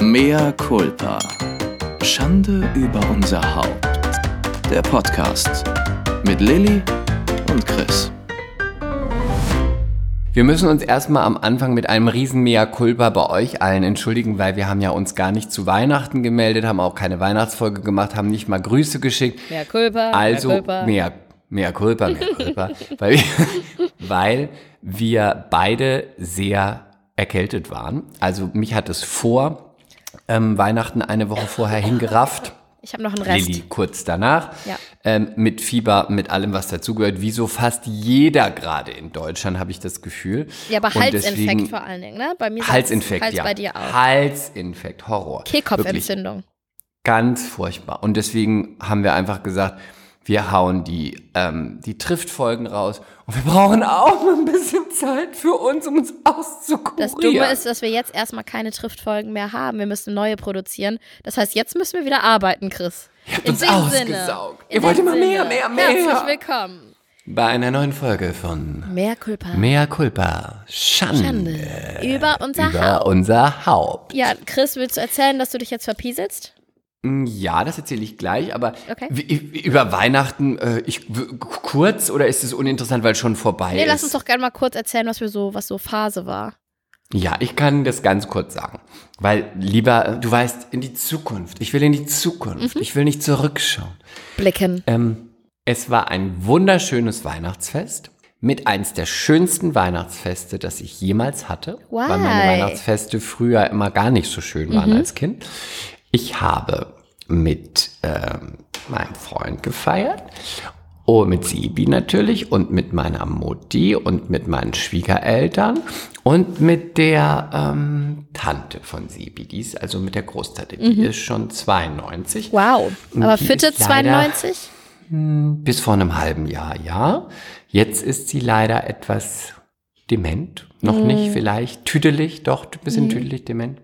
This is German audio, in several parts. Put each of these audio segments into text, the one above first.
Mea culpa. Schande über unser Haupt. Der Podcast mit Lilly und Chris. Wir müssen uns erstmal am Anfang mit einem riesen Mea culpa bei euch allen entschuldigen, weil wir haben ja uns gar nicht zu Weihnachten gemeldet, haben auch keine Weihnachtsfolge gemacht, haben nicht mal Grüße geschickt. Mea culpa, Also mea culpa. mehr, mehr culpa, mehr culpa, weil, wir, weil wir beide sehr erkältet waren. Also mich hat es vor ähm, Weihnachten eine Woche vorher hingerafft. Ich habe noch einen Rest. Lilly kurz danach. Ja. Ähm, mit Fieber, mit allem, was dazugehört. Wie so fast jeder gerade in Deutschland, habe ich das Gefühl. Ja, aber Halsinfekt vor allen Dingen, ne? Bei mir Halsinfekt, Hals ja. bei dir auch. Halsinfekt, Horror. Wirklich Kehlkopfentzündung. Ganz furchtbar. Und deswegen haben wir einfach gesagt, wir hauen die, ähm, die Triftfolgen raus. Und wir brauchen auch noch ein bisschen Zeit für uns, um uns auszukurieren. Das Dumme ist, dass wir jetzt erstmal keine Triftfolgen mehr haben. Wir müssen neue produzieren. Das heißt, jetzt müssen wir wieder arbeiten, Chris. Ihr habt In uns dem ausgesaugt. Ihr wollt immer mehr, Sinne. mehr, mehr. Herzlich willkommen. Bei einer neuen Folge von Mehr Culpa. Mea Culpa. Schande. Schande. Über unser über Haupt. unser Haupt. Ja, Chris, willst du erzählen, dass du dich jetzt verpieselst? Mm, Ja, das erzähle ich gleich, aber Okay. über Weihnachten, äh, ich, kurz oder ist es uninteressant, weil es schon vorbei Nee, ist? lass uns doch gerne mal kurz erzählen, was wir so, was so Phase war. Ja, ich kann das ganz kurz sagen. Weil lieber, du weißt, in die Zukunft. Ich will in die Zukunft. Mhm. Ich will nicht zurückschauen. Blicken. Ähm, es war ein wunderschönes Weihnachtsfest. Mit eins der schönsten Weihnachtsfeste, das ich jemals hatte. Weil meine Why? Weihnachtsfeste früher immer gar nicht so schön Mhm. waren als Kind. Ich habe mit ähm, meinem Freund gefeiert. Oh, mit Sibi natürlich und mit meiner Mutti und mit meinen Schwiegereltern und mit der ähm, Tante von Sibi. Die ist also mit der Großtante. Die ist schon 92. Wow. Aber Fitte ist leider- 92? Bis vor einem halben Jahr, ja. Jetzt ist sie leider etwas dement. Noch nicht vielleicht. Tüdelig, doch, ein bisschen tüdelig, dement.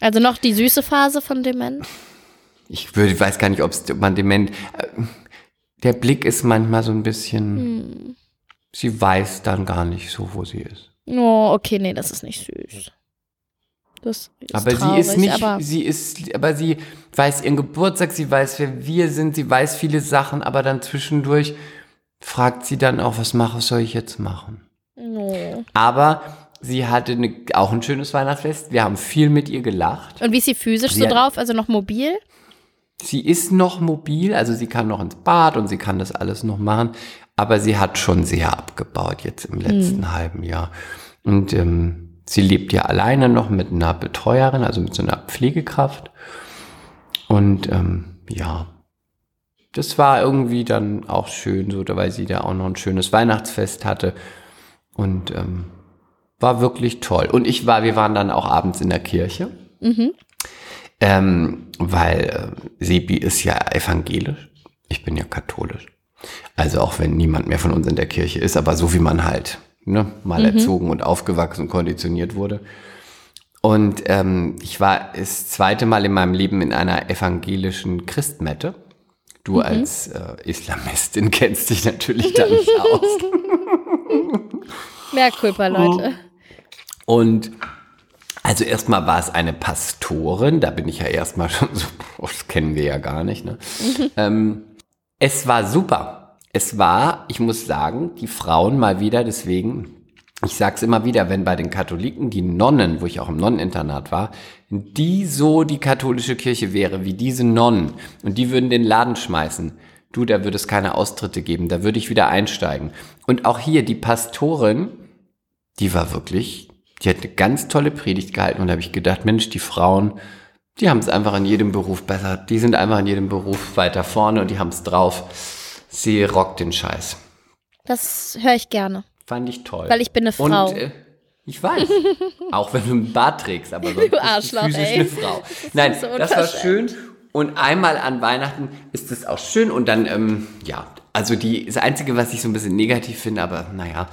Also noch die süße Phase von Dement? Ich würde, weiß gar nicht, ob's- ob man dement. Äh, der Blick ist manchmal so ein bisschen. Sie weiß dann gar nicht so, wo sie ist. Oh, okay, nee, das ist nicht süß. Das ist aber traurig, sie ist nicht, Aber sie ist, aber sie weiß ihren Geburtstag, sie weiß, wer wir sind, sie weiß viele Sachen, aber dann zwischendurch fragt sie dann auch, was mache, was soll ich jetzt machen? oh. Aber sie hatte eine, auch ein schönes Weihnachtsfest. Wir haben viel mit ihr gelacht. Und wie ist sie physisch Sie so drauf? Also noch mobil? Sie ist noch mobil, also sie kann noch ins Bad und sie kann das alles noch machen. Aber sie hat schon sehr abgebaut jetzt im letzten halben Jahr. Und ähm, sie lebt ja alleine noch mit einer Betreuerin, also mit so einer Pflegekraft. Und ähm, ja, das war irgendwie dann auch schön, so, weil sie da auch noch ein schönes Weihnachtsfest hatte. Und ähm, war wirklich toll. Und ich war, wir waren dann auch abends in der Kirche. Ähm, weil äh, Sebi ist ja evangelisch. Ich bin ja katholisch. Also auch wenn niemand mehr von uns in der Kirche ist, aber so wie man halt ne, mal erzogen und aufgewachsen und konditioniert wurde. Und ähm, ich war das zweite Mal in meinem Leben in einer evangelischen Christmette. Du als äh, Islamistin kennst dich natürlich da nicht aus. Mehr Leute. Und also erstmal war es eine Pastorin, da bin ich ja erstmal schon so, oh, das kennen wir ja gar nicht. Ne? ähm, es war super. Es war, ich muss sagen, die Frauen mal wieder, deswegen, ich sag's immer wieder, wenn bei den Katholiken die Nonnen, wo ich auch im Nonneninternat war, die so die katholische Kirche wäre, wie diese Nonnen, und die würden den Laden schmeißen, du, da würde es keine Austritte geben, da würde ich wieder einsteigen. Und auch hier, die Pastorin, die war wirklich, die hat eine ganz tolle Predigt gehalten und da habe ich gedacht, Mensch, die Frauen, die haben es einfach in jedem Beruf besser. Die sind einfach in jedem Beruf weiter vorne und die haben es drauf. Sie rockt den Scheiß. Das höre ich gerne. Fand ich toll. Weil ich bin eine Frau. Und, äh, ich weiß. auch wenn du einen Bart trägst, aber sonst Du bist Arschloch, physisch ey. eine Frau. Nein, so das war schön. Und einmal an Weihnachten ist es auch schön. Und dann, ähm, ja, also die, das Einzige, was ich so ein bisschen negativ finde, aber naja,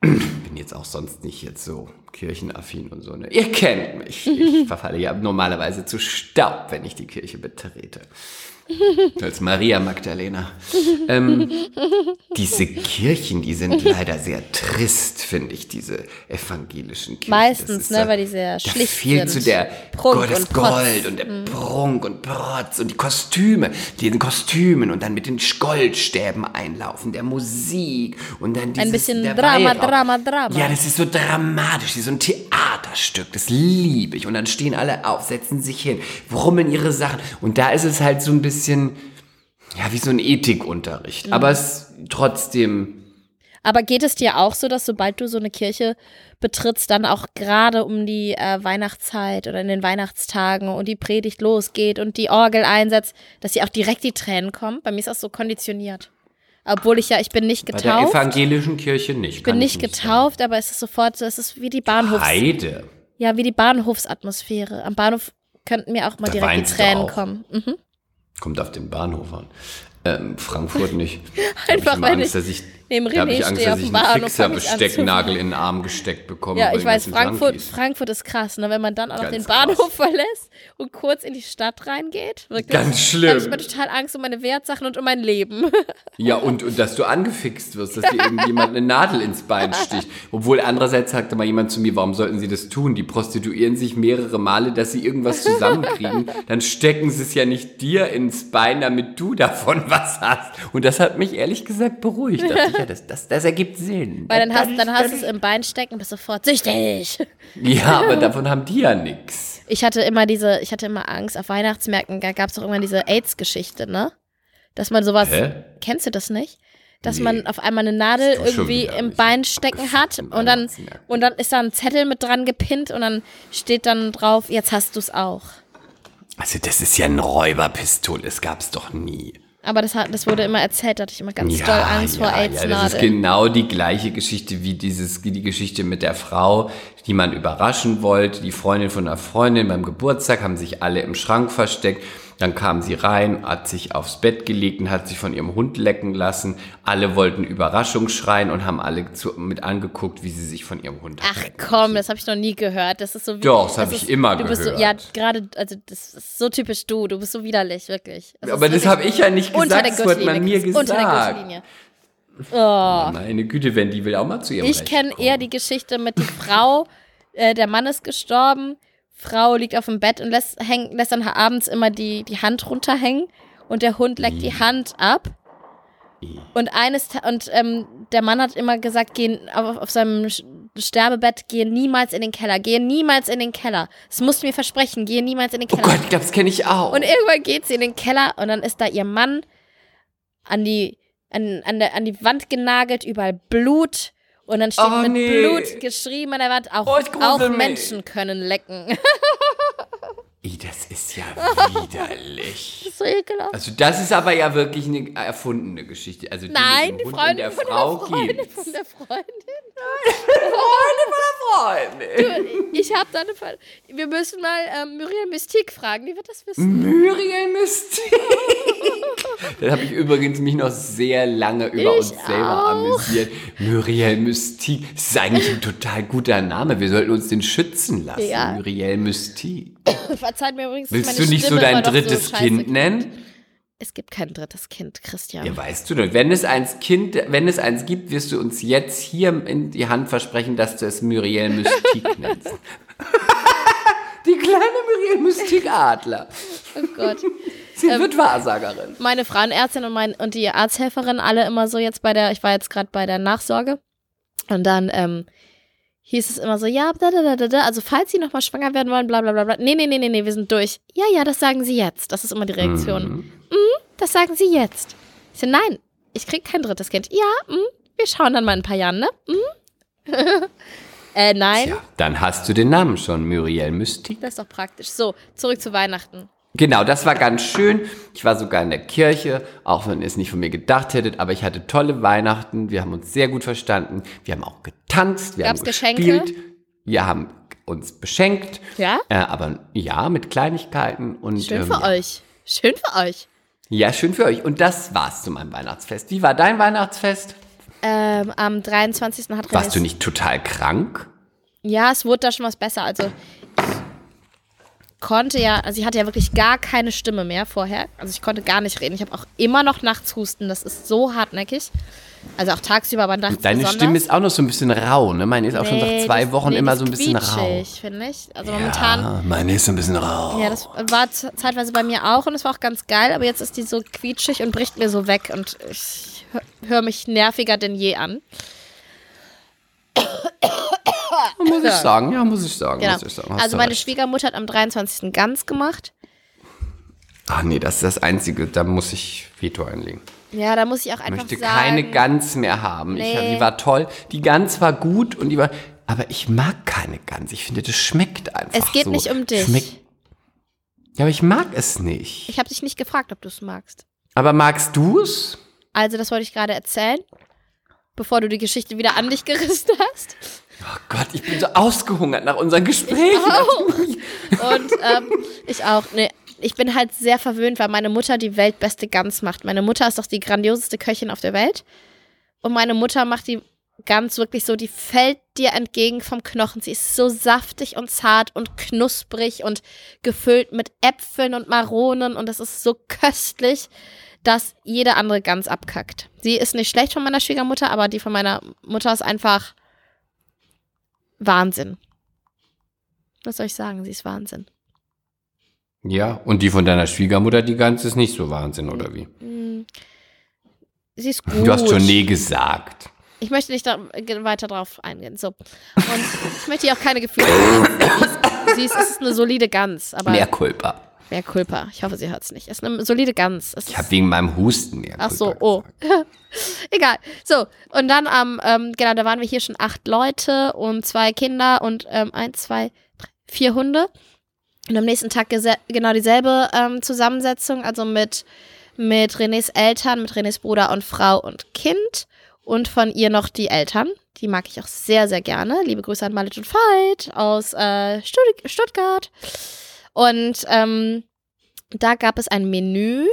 bin jetzt auch sonst nicht jetzt so kirchenaffin und so. Ne? Ihr kennt mich. Ich verfalle ja normalerweise zu Staub, wenn ich die Kirche betrete. Als Maria Magdalena. ähm, diese Kirchen, die sind leider sehr trist, finde ich, diese evangelischen Kirchen. Meistens, ne, so- weil die sehr da schlicht fehlt sind. so der Prunk Gott, das Protz. Mhm. Gold und der Prunk und Protz und die Kostüme, die in Kostümen und dann mit den Goldstäben einlaufen, der Musik und dann dieses, bisschen der Drama, Weihrauch. Drama, Drama. Ja, das ist so dramatisch, wie so ein Theaterstück, das liebe ich. Und dann stehen alle auf, setzen sich hin, brummen ihre Sachen. Und da ist es halt so ein bisschen, ja, wie so ein Ethikunterricht. Mhm. Aber es trotzdem, Aber geht es dir auch so, dass sobald du so eine Kirche betrittst, dann auch gerade um die äh, Weihnachtszeit oder in den Weihnachtstagen und die Predigt losgeht und die Orgel einsetzt, dass dir auch direkt die Tränen kommen? Bei mir ist das so konditioniert. Obwohl ich ja, ich bin nicht bei der getauft. evangelischen Kirche nicht. Ich bin nicht getauft, aber es ist sofort so, es ist wie die Bahnhofs... Heide. Ja, wie die Bahnhofsatmosphäre. Am Bahnhof könnten mir auch mal Da direkt die Tränen kommen. Mhm. Kommt auf den Bahnhof an. Ähm, Frankfurt nicht. Einfach, weil ich dass ich, neben da habe ich René Angst, stehe dass auf ich dem einen ich Fixer-Bestecknagel in den Arm gesteckt bekomme. Ja, ich weiß, Frankfurt. Frankfurt ist krass, ne? wenn man dann auch noch den krass. Bahnhof verlässt und kurz in die Stadt reingeht. Wirklich. Ganz Da habe ich schlimm. mir total Angst um meine Wertsachen und um mein Leben. Ja, und, und dass du angefixt wirst, dass dir irgendjemand eine Nadel ins Bein sticht. Obwohl andererseits sagte mal jemand zu mir, warum sollten sie das tun? Die prostituieren sich mehrere Male, dass sie irgendwas zusammenkriegen. Dann stecken sie es ja nicht dir ins Bein, damit du davon was hast. Und das hat mich ehrlich gesagt beruhigt. Da dachte ich, ja, das, das, das ergibt Sinn. Weil dann Das hast, dann hast du es im Bein stecken und bist sofort süchtig. Ja, aber davon haben die ja nix. Ich hatte immer diese, ich hatte immer Angst, auf Weihnachtsmärkten gab es doch irgendwann diese AIDS-Geschichte, ne? Dass man sowas, Hä? kennst du das nicht? Dass Nee. man auf einmal eine Nadel irgendwie im Bein stecken hat und dann, und dann ist da ein Zettel mit dran gepinnt und dann steht dann drauf, jetzt hast du es auch. Also das ist ja ein Räuberpistol, das gab's doch nie. Aber das, hat, das wurde immer erzählt, da hatte ich immer ganz doll Angst vor ja, das ist genau die gleiche Geschichte wie dieses, die Geschichte mit der Frau, die man überraschen wollte. Die Freundin von einer Freundin beim Geburtstag haben sich alle im Schrank versteckt. Dann kam sie rein, hat sich aufs Bett gelegt und hat sich von ihrem Hund lecken lassen. Alle wollten Überraschung schreien und haben alle zu, mit angeguckt, wie sie sich von ihrem Hund Ach komm, das habe ich noch nie gehört. Das ist so wie, Doch, das hab ich immer du bist so, gehört. Ja, gerade, also das ist so typisch du. Du bist so widerlich, wirklich. Das Aber das habe ich ja nicht gesagt, das wurde man mir Chris, Unter der gesagt. Gürtellinie. Oh. Meine Güte, wenn die will auch mal zu ihrem Ich kenne eher die Geschichte mit der Frau, äh, der Mann ist gestorben, Frau liegt auf dem Bett und lässt, häng, lässt dann abends immer die, die Hand runterhängen und der Hund leckt die Hand ab. Und eines und ähm, der Mann hat immer gesagt, gehen auf, auf seinem Sterbebett, geh niemals in den Keller, geh niemals in den Keller. Das musst du mir versprechen, geh niemals in den Oh Keller. Gott, ich glaube, das kenne ich auch. Und irgendwann geht sie in den Keller und dann ist da ihr Mann an die, an, an, der, an die Wand genagelt, überall Blut. Und dann steht Oh, mit nee. Blut geschrieben an der Wand, auch, Oh, auch mich. Menschen können lecken. Das ist ja widerlich. so ekelhaft. Also das ist aber ja wirklich eine erfundene Geschichte. Also die Nein, die Freundin und der von Frau der Freundin gibt's. von der Freundin. Freundin. Ich habe da eine Fall. Wir müssen mal ähm, Muriel Mystique fragen, die wird das wissen. Muriel Mystique. Dann habe ich übrigens mich noch sehr lange über Ich uns selber auch. amüsiert. Muriel Mystique. Das ist eigentlich ein total guter Name. Wir sollten uns den schützen lassen. Ja. Muriel Mystique. Verzeiht mir übrigens, Willst du nicht so Stimme dein immer noch drittes scheiße Kind nennen? Es gibt kein drittes Kind, Christian. Ja, weißt du doch. Wenn es eins Kind, wenn es eins gibt, wirst du uns jetzt hier in die Hand versprechen, dass du es Muriel Mystique nennst. die kleine Muriel Mystique Adler. Oh Gott. Sie Ähm, wird Wahrsagerin. meine Frauenärztin und, mein, und die Arzthelferin alle immer so jetzt bei der, ich war jetzt gerade bei der Nachsorge und dann ähm, hieß es immer so, ja, da, da, da, da, da, also falls sie nochmal schwanger werden wollen, bla bla bla bla. Nee, nee, nee, nee, nee, wir sind durch. Ja, ja, das sagen sie jetzt. Das ist immer die Reaktion. Mhm. Das sagen sie jetzt. Ich so, nein, ich krieg kein drittes Kind. Ja, mm, wir schauen dann mal in ein paar Jahren, ne? Mm. äh, nein. Ja, dann hast du den Namen schon, Muriel Mystique. Das ist doch praktisch. So, zurück zu Weihnachten. Genau, das war ganz schön. Ich war sogar in der Kirche, auch wenn ihr es nicht von mir gedacht hättet, aber ich hatte tolle Weihnachten. Wir haben uns sehr gut verstanden. Wir haben auch getanzt, wir Gab's haben Geschenke? gespielt. Wir haben uns beschenkt. Ja? Äh, aber ja, mit Kleinigkeiten. Und, Schön ähm, für ja. euch. Schön für euch. Ja, schön für euch. Und das war's zu meinem Weihnachtsfest. Wie war dein Weihnachtsfest? Ähm, am 23. hat Warst du nicht total krank? Ja, es wurde da schon was besser. Also, konnte ja, also ich hatte ja wirklich gar keine Stimme mehr vorher. Also ich konnte gar nicht reden. Ich habe auch immer noch nachts Husten. Das ist so hartnäckig. Also auch tagsüber, aber nachts Deine besonders. Stimme ist auch noch so ein bisschen rau, ne? Meine ist auch schon Nee, seit zwei das- Wochen nee, immer so ein bisschen rau. finde ich. Also momentan, Ja, meine ist so ein bisschen rau. ja, das war zeitweise bei mir auch und es war auch ganz geil, aber jetzt ist die so quietschig und bricht mir so weg und ich höre mich nerviger denn je an. muss ich sagen, ja, muss ich sagen. Genau. Muss ich sagen. Also meine recht. Schwiegermutter hat am 23. ganz gemacht. Ach nee, das ist das Einzige, da muss ich Veto einlegen. Ja, da muss ich auch Ich einfach möchte sagen. keine Gans mehr haben. Ich, Nee. die war toll. Die Gans war gut und die war. Aber ich mag keine Gans. Ich finde, das schmeckt einfach. Es geht so. nicht um dich. Schmeckt, ja, aber ich mag es nicht. Ich habe dich nicht gefragt, ob du es magst. Aber magst du es? Also, das wollte ich gerade erzählen, bevor du die Geschichte wieder an dich gerissen hast. Oh Gott, ich bin so ausgehungert nach unserem Gespräch. Und ähm, ich auch. Nee, ich bin halt sehr verwöhnt, weil meine Mutter die weltbeste Gans macht. Meine Mutter ist doch die grandioseste Köchin auf der Welt. Und meine Mutter macht die Gans wirklich so, die fällt dir entgegen vom Knochen. Sie ist so saftig und zart und knusprig und gefüllt mit Äpfeln und Maronen und es ist so köstlich, dass jede andere Gans abkackt. Sie ist nicht schlecht von meiner Schwiegermutter, aber die von meiner Mutter ist einfach Wahnsinn. Was soll ich sagen? Sie ist Wahnsinn. Ja, und die von deiner Schwiegermutter, die Gans ist nicht so Wahnsinn, oder wie? Sie ist gut. Du hast schon nee gesagt. Ich möchte nicht da weiter drauf eingehen. So. Und ich möchte hier auch keine Gefühle. Sie ist, sie ist, ist eine solide Gans, aber Mehr Culpa. Mehr Culpa. Ich hoffe, sie hört es nicht. Es ist eine solide Gans. Es Ich habe wegen meinem Husten mehr Ach so, oh. Egal. So, und dann am, ähm, genau, da waren wir hier schon acht Leute und zwei Kinder und ähm, ein, zwei, drei, vier Hunde. Und am nächsten Tag genau dieselbe ähm, Zusammensetzung, also mit, mit Renés Eltern, mit Renés Bruder und Frau und Kind und von ihr noch die Eltern. Die mag ich auch sehr, sehr gerne. Liebe Grüße an Malit und Veit aus äh, Stutt Stuttgart. Und ähm, da gab es ein Menü.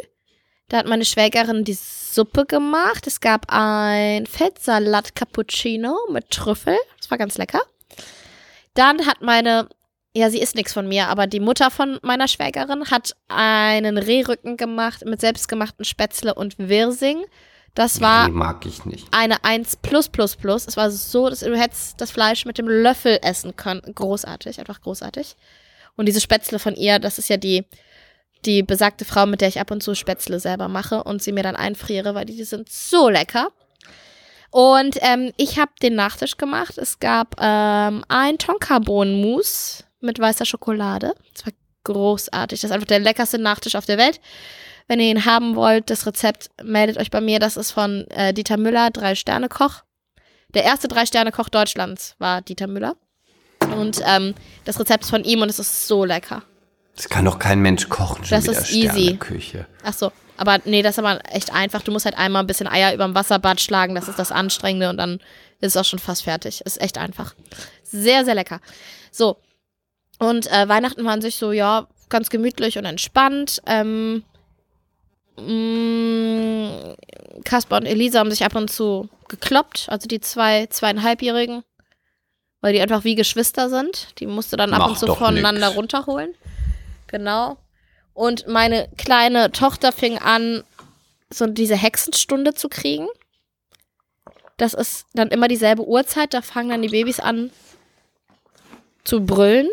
Da hat meine Schwägerin die Suppe gemacht. Es gab ein Fettsalat Cappuccino mit Trüffel. Das war ganz lecker. Dann hat meine, ja, sie isst nichts von mir, aber die Mutter von meiner Schwägerin hat einen Rehrücken gemacht mit selbstgemachten Spätzle und Wirsing. Das war Nee, mag ich nicht. eine 1 plus plus plus. Es war so, dass du hättest das Fleisch mit dem Löffel essen können. Großartig, einfach großartig. Und diese Spätzle von ihr, das ist ja die, die besagte Frau, mit der ich ab und zu Spätzle selber mache und sie mir dann einfriere, weil die, die sind so lecker. Und ähm, ich habe den Nachtisch gemacht. Es gab ähm, ein Tonkabohnenmus mit weißer Schokolade. Das war großartig. Das ist einfach der leckerste Nachtisch auf der Welt. Wenn ihr ihn haben wollt, das Rezept meldet euch bei mir. Das ist von äh, Dieter Müller, Drei-Sterne-Koch. Der erste Drei-Sterne-Koch Deutschlands war Dieter Müller. Und ähm, das Rezept ist von ihm und es ist so lecker. Das kann doch kein Mensch kochen, schon Das ist easy. Sterneküche. Ach so, aber nee, das ist aber echt einfach. Du musst halt einmal ein bisschen Eier über dem Wasserbad schlagen, das ist das Anstrengende und dann ist es auch schon fast fertig. Ist echt einfach. Sehr, sehr lecker. So. Und äh, Weihnachten waren sich so, ja, ganz gemütlich und entspannt. Ähm, mh, Kaspar und Elisa haben sich ab und zu gekloppt, also die zwei, zweieinhalbjährigen, weil die einfach wie Geschwister sind. Die musste dann ab Macht und zu voneinander nix. runterholen. Genau. Und meine kleine Tochter fing an, so diese Hexenstunde zu kriegen. Das ist dann immer dieselbe Uhrzeit, da fangen dann die Babys an zu brüllen.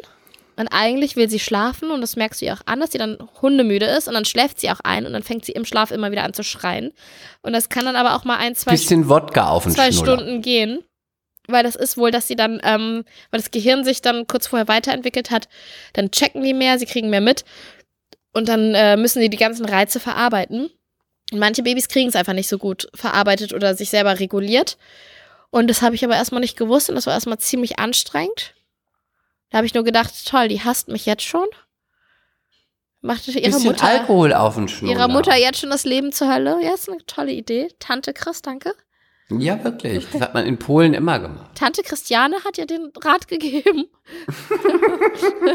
Und eigentlich will sie schlafen und das merkst du ihr auch an, dass sie dann hundemüde ist und dann schläft sie auch ein und dann fängt sie im Schlaf immer wieder an zu schreien. Und das kann dann aber auch mal ein, zwei, Bisschen Wodka auf den zwei Schnuller. Stunden gehen. Weil das ist wohl, dass sie dann, ähm, weil das Gehirn sich dann kurz vorher weiterentwickelt hat, dann checken die mehr, sie kriegen mehr mit und dann äh, müssen sie die ganzen Reize verarbeiten. Und manche Babys kriegen es einfach nicht so gut verarbeitet oder sich selber reguliert. Und das habe ich aber erstmal nicht gewusst und das war erstmal ziemlich anstrengend. Da habe ich nur gedacht, toll, die hasst mich jetzt schon. Machte ihre Bisschen Mutter, Alkohol auf den Schnuller. ihrer Mutter jetzt schon das Leben zur Hölle. Ja, ist eine tolle Idee. Tante Chris, danke. Ja, wirklich. Das hat man in Polen immer gemacht. Tante Christiane hat ja den Rat gegeben.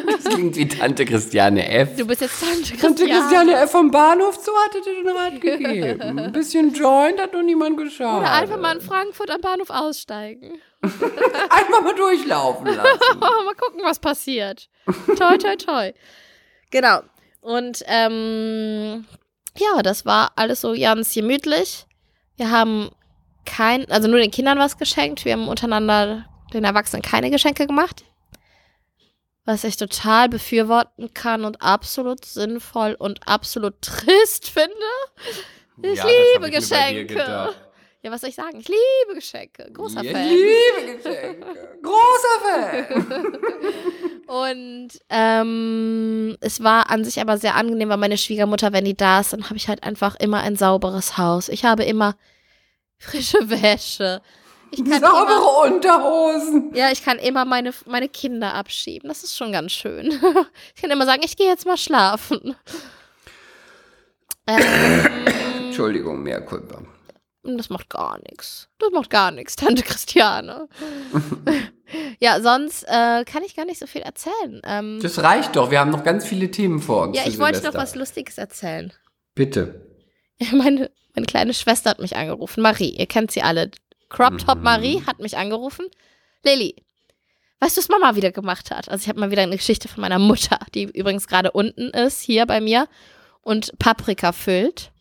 Das klingt wie Tante Christiane F. Du bist jetzt Tante Christiane. Tante Christiane F. vom Bahnhof, so hatte dir den Rat gegeben. Ein bisschen Joint hat doch niemand geschaut. Oder einfach mal in Frankfurt am Bahnhof aussteigen. Einfach mal durchlaufen lassen. Mal gucken, was passiert. Toi, toi, toi. Genau. Und ähm, ja, das war alles so ganz gemütlich. Wir haben kein, also nur den Kindern was geschenkt. Wir haben untereinander den Erwachsenen keine Geschenke gemacht. Was ich total befürworten kann und absolut sinnvoll und absolut trist finde. Ich Ja, ich liebe Geschenke. Ja, was soll ich sagen? Ich liebe Geschenke. Großer Ich Fan. liebe Geschenke. Großer Fan. Und ähm, es war an sich aber sehr angenehm, weil meine Schwiegermutter, wenn die da ist, dann habe ich halt einfach immer ein sauberes Haus. Ich habe immer frische Wäsche. Ich kann immer, Saubere Unterhosen. ja, ich kann immer meine, meine Kinder abschieben. Das ist schon ganz schön. Ich kann immer sagen, ich gehe jetzt mal schlafen. Ähm, Entschuldigung, mehr Kulpa. Das macht gar nichts. Das macht gar nichts, Tante Christiane. ja, sonst äh, kann ich gar nicht so viel erzählen. Ähm, Das reicht doch. Wir haben noch ganz viele Themen vor uns. ja, ich wollte noch was Lustiges erzählen. Bitte. Meine, meine kleine Schwester hat mich angerufen. Marie, ihr kennt sie alle. Crop Top Mhm. Marie hat mich angerufen. Lilly, weißt du, was Mama wieder gemacht hat? Also ich habe mal wieder eine Geschichte von meiner Mutter, die übrigens gerade unten ist, hier bei mir, und Paprika füllt.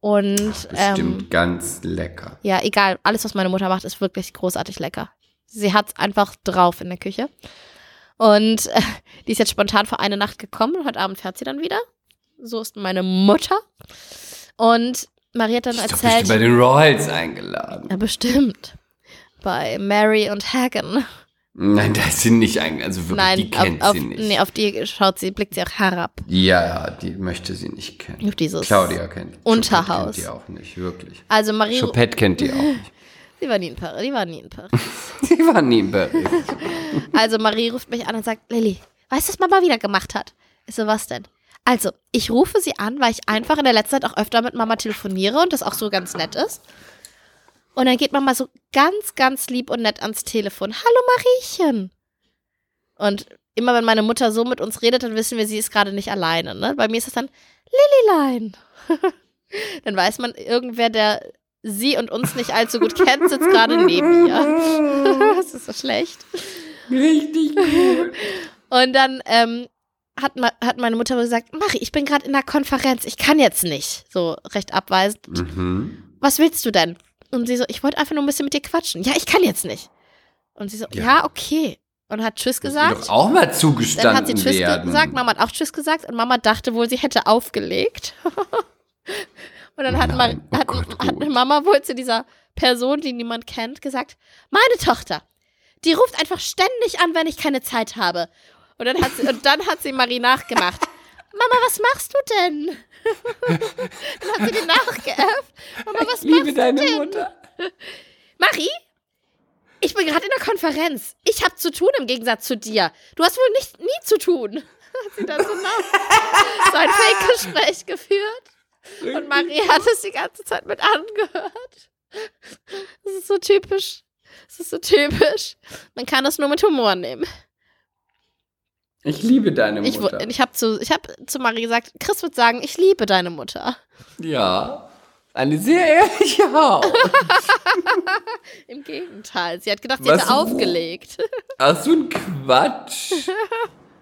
Und Bestimmt ähm, ganz lecker. ja, egal, alles, was meine Mutter macht, ist wirklich großartig lecker. Sie hat's einfach drauf in der Küche. Und äh, die ist jetzt spontan vor eine Nacht gekommen und heute Abend fährt sie dann wieder. So ist meine Mutter. Und Marie hat dann Ich erzählt. bestimmt bei den Royals eingeladen. Ja, bestimmt. Bei Mary und Hagen. Nein, da ist sie nicht eingeladen. Also wirklich, Nein, die kennt auf, sie auf, nicht. Nee, auf die schaut sie, blickt sie auch herab. ja, die möchte sie nicht kennen. Auf dieses. Claudia kennt. Unterhaus. Choupette kennt die auch nicht, wirklich. Also Marie, Choupette kennt die auch nicht. sie war nie in Paris. Die war nie in Paris. Sie war nie in Paris. Also Marie ruft mich an und sagt, Lilly, weißt du, was Mama wieder gemacht hat? Ich so, was denn? Also, ich rufe sie an, weil ich einfach in der letzten Zeit auch öfter mit Mama telefoniere und das auch so ganz nett ist. Und dann geht Mama so ganz, ganz lieb und nett ans Telefon. Hallo Mariechen. Und immer wenn meine Mutter so mit uns redet, dann wissen wir, sie ist gerade nicht alleine. Ne? Bei mir ist es dann Lillilein. dann weiß man, irgendwer, der sie und uns nicht allzu gut kennt, sitzt gerade neben ihr. das ist so schlecht. Richtig gut. Und dann ähm, hat, ma hat meine Mutter gesagt, Marie, ich bin gerade in einer Konferenz, ich kann jetzt nicht. So recht abweisend. Mhm. Was willst du denn? Und sie so, ich wollte einfach nur ein bisschen mit dir quatschen. Ja, ich kann jetzt nicht. Und sie so, ja, Ja. okay. Und hat Tschüss gesagt. doch auch mal zugestanden Dann hat sie Tschüss werden. gesagt, Mama hat auch Tschüss gesagt und Mama dachte wohl, sie hätte aufgelegt. und dann hat, Nein. Ma Oh hat, Gott, hat. Mama wohl zu dieser Person, die niemand kennt, gesagt, meine Tochter, die ruft einfach ständig an, wenn ich keine Zeit habe. Und dann hat sie, und dann hat sie Marie nachgemacht. Mama, was machst du denn? dann hat sie die nachgeäfft. Mama, was ich liebe machst deine du denn? Mutter. Marie? Ich bin gerade in der Konferenz. Ich habe zu tun im Gegensatz zu dir. Du hast wohl nicht, nie zu tun. Hat sie dann so, nach, so ein Fake-Gespräch geführt. Und Marie hat es die ganze Zeit mit angehört. Das ist so typisch. Das ist so typisch. Man kann es nur mit Humor nehmen. Ich liebe deine Ich, Mutter. ich habe zu, ich hab zu Marie gesagt, Chris wird sagen, ich liebe deine Mutter. ja. Eine sehr ehrliche Haut. Im Gegenteil. Sie hat gedacht, sie Was? hätte aufgelegt. Ach, so ein Quatsch.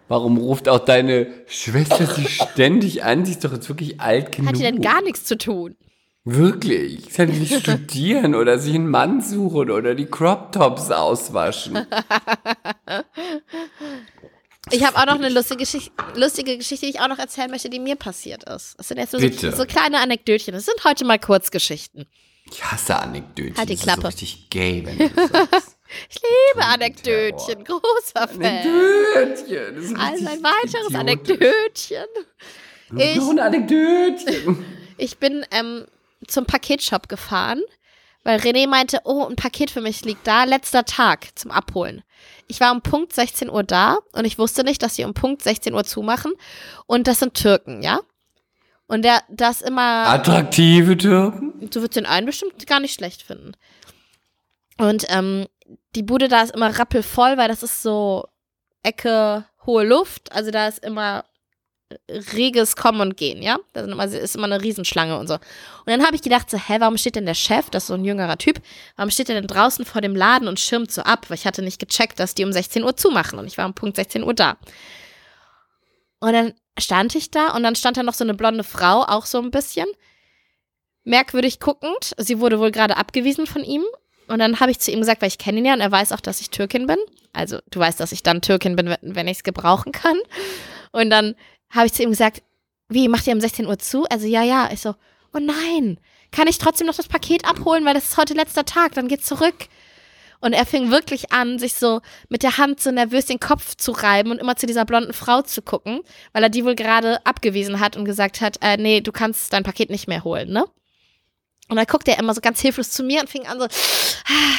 Warum ruft auch deine Schwester sie ständig an? Sie ist doch jetzt wirklich alt genug. Hat die denn gar nichts zu tun? Wirklich. Sie kann nicht studieren oder sich einen Mann suchen oder die Crop Tops auswaschen. Ich habe auch noch eine lustige Geschichte, lustige Geschichte, die ich auch noch erzählen möchte, die mir passiert ist. Das sind jetzt so, so kleine Anekdötchen. Das sind heute mal Kurzgeschichten. Ich hasse Anekdötchen. Halt die Das Klappe. ist so richtig gay, wenn du das sagst. Ich liebe. Anekdötchen. Großer Fan. Anekdötchen. Das Also ein weiteres idiotisch. Anekdötchen. Ich, Noch ein Anekdötchen. ich bin ähm, zum Paketshop gefahren, weil René meinte, oh, ein Paket für mich liegt da, letzter Tag zum Abholen. Ich war um Punkt 16 Uhr da und ich wusste nicht, dass sie um Punkt 16 Uhr zumachen. Und das sind Türken, ja? Und der, das immer. Attraktive Türken? Du würdest den einen bestimmt gar nicht schlecht finden. Und ähm, die Bude da ist immer rappelvoll, weil das ist so Ecke hohe Luft. Also da ist immer reges Kommen und Gehen, ja? Da ist immer eine Riesenschlange und so. Und dann habe ich gedacht so, hä, warum steht denn der Chef, das ist so ein jüngerer Typ, warum steht der denn draußen vor dem Laden und schirmt so ab? Weil ich hatte nicht gecheckt, dass die um 16 Uhr zumachen und ich war um Punkt 16 Uhr da. Und dann stand ich da und dann stand da noch so eine blonde Frau, auch so ein bisschen. Merkwürdig guckend. Sie wurde wohl gerade abgewiesen von ihm. Und dann habe ich zu ihm gesagt, weil ich kenne ihn ja und er weiß auch, dass ich Türkin bin. Also du weißt, dass ich dann Türkin bin, wenn ich es gebrauchen kann. Und dann habe ich zu ihm gesagt, wie, macht ihr um 16 Uhr zu? Also ja, ja. Ich so, oh nein, kann ich trotzdem noch das Paket abholen, weil das ist heute letzter Tag, dann geht's zurück. Und er fing wirklich an, sich so mit der Hand so nervös den Kopf zu reiben und immer zu dieser blonden Frau zu gucken, weil er die wohl gerade abgewiesen hat und gesagt hat, äh, nee, du kannst dein Paket nicht mehr holen, ne? Und dann guckte er immer so ganz hilflos zu mir und fing an so, ah,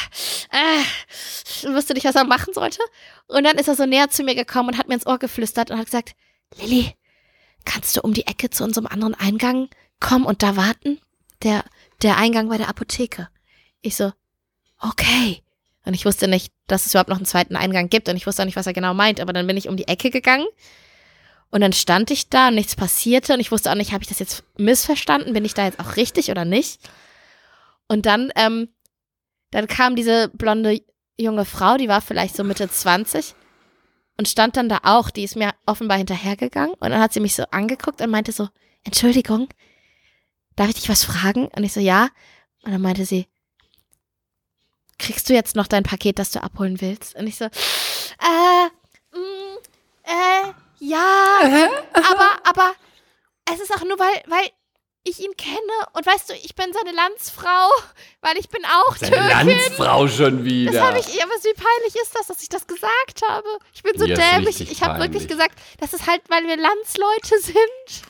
äh, wusste nicht, was er machen sollte. Und dann ist er so näher zu mir gekommen und hat mir ins Ohr geflüstert und hat gesagt, Lilly, kannst du um die Ecke zu unserem anderen Eingang kommen und da warten? Der, der Eingang bei der Apotheke. Ich so, okay. Und ich wusste nicht, dass es überhaupt noch einen zweiten Eingang gibt und ich wusste auch nicht, was er genau meint. Aber dann bin ich um die Ecke gegangen und dann stand ich da und nichts passierte und ich wusste auch nicht, habe ich das jetzt missverstanden? Bin ich da jetzt auch richtig oder nicht? Und dann, ähm, dann kam diese blonde junge Frau, die war vielleicht so Mitte 20 und stand dann da auch. Die ist mir offenbar hinterhergegangen und dann hat sie mich so angeguckt und meinte so, Entschuldigung, darf ich dich was fragen? Und ich so, ja. Und dann meinte sie, kriegst du jetzt noch dein Paket, das du abholen willst? Und ich so, äh, mh, äh, ja, aber, aber es ist auch nur, weil, weil ich ihn kenne und weißt du, ich bin seine Landsfrau, weil ich bin auch Seine Türkin. Landsfrau schon wieder. Das habe ich, aber wie peinlich ist das, dass ich das gesagt habe? Ich bin so Ja, dämlich. Ich habe wirklich gesagt, das ist halt, weil wir Landsleute sind.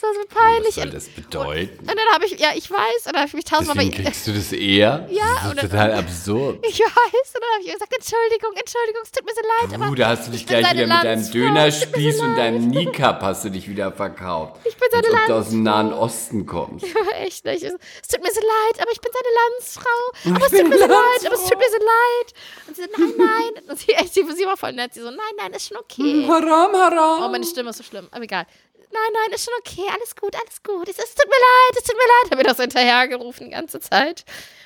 Das war so peinlich. Was soll Und, das bedeuten? und dann habe ich, ja, ich weiß, und dann habe ich mich tausendmal bei Deswegen kriegst du das eher? Ja, Das und ist dann- total absurd. Ich weiß, und dann habe ich ihr gesagt, Entschuldigung, Entschuldigung, es tut mir so leid, Uh, da hast du dich ich gleich wieder mit deinem Landsfrau, es Dönerspieß so und deinem Kneecap hast du dich wieder verkauft. Ich bin seine Als ob du aus dem Landsfrau. Nahen Osten kommst. Aber echt nicht. Es es tut mir so leid, aber ich bin seine Landsfrau. Ich Aber es bin tut mir so leid, aber es tut mir so leid. Und sie so, nein, nein. Und sie, echt, sie, sie war voll nett. Sie so, nein, nein, ist schon okay. Haram, haram. Oh, meine Stimme ist so schlimm. Aber egal. Nein, nein, ist schon okay. Alles gut, alles gut. Es, es tut mir leid, es tut mir leid. Habe mir das hinterhergerufen die ganze Zeit.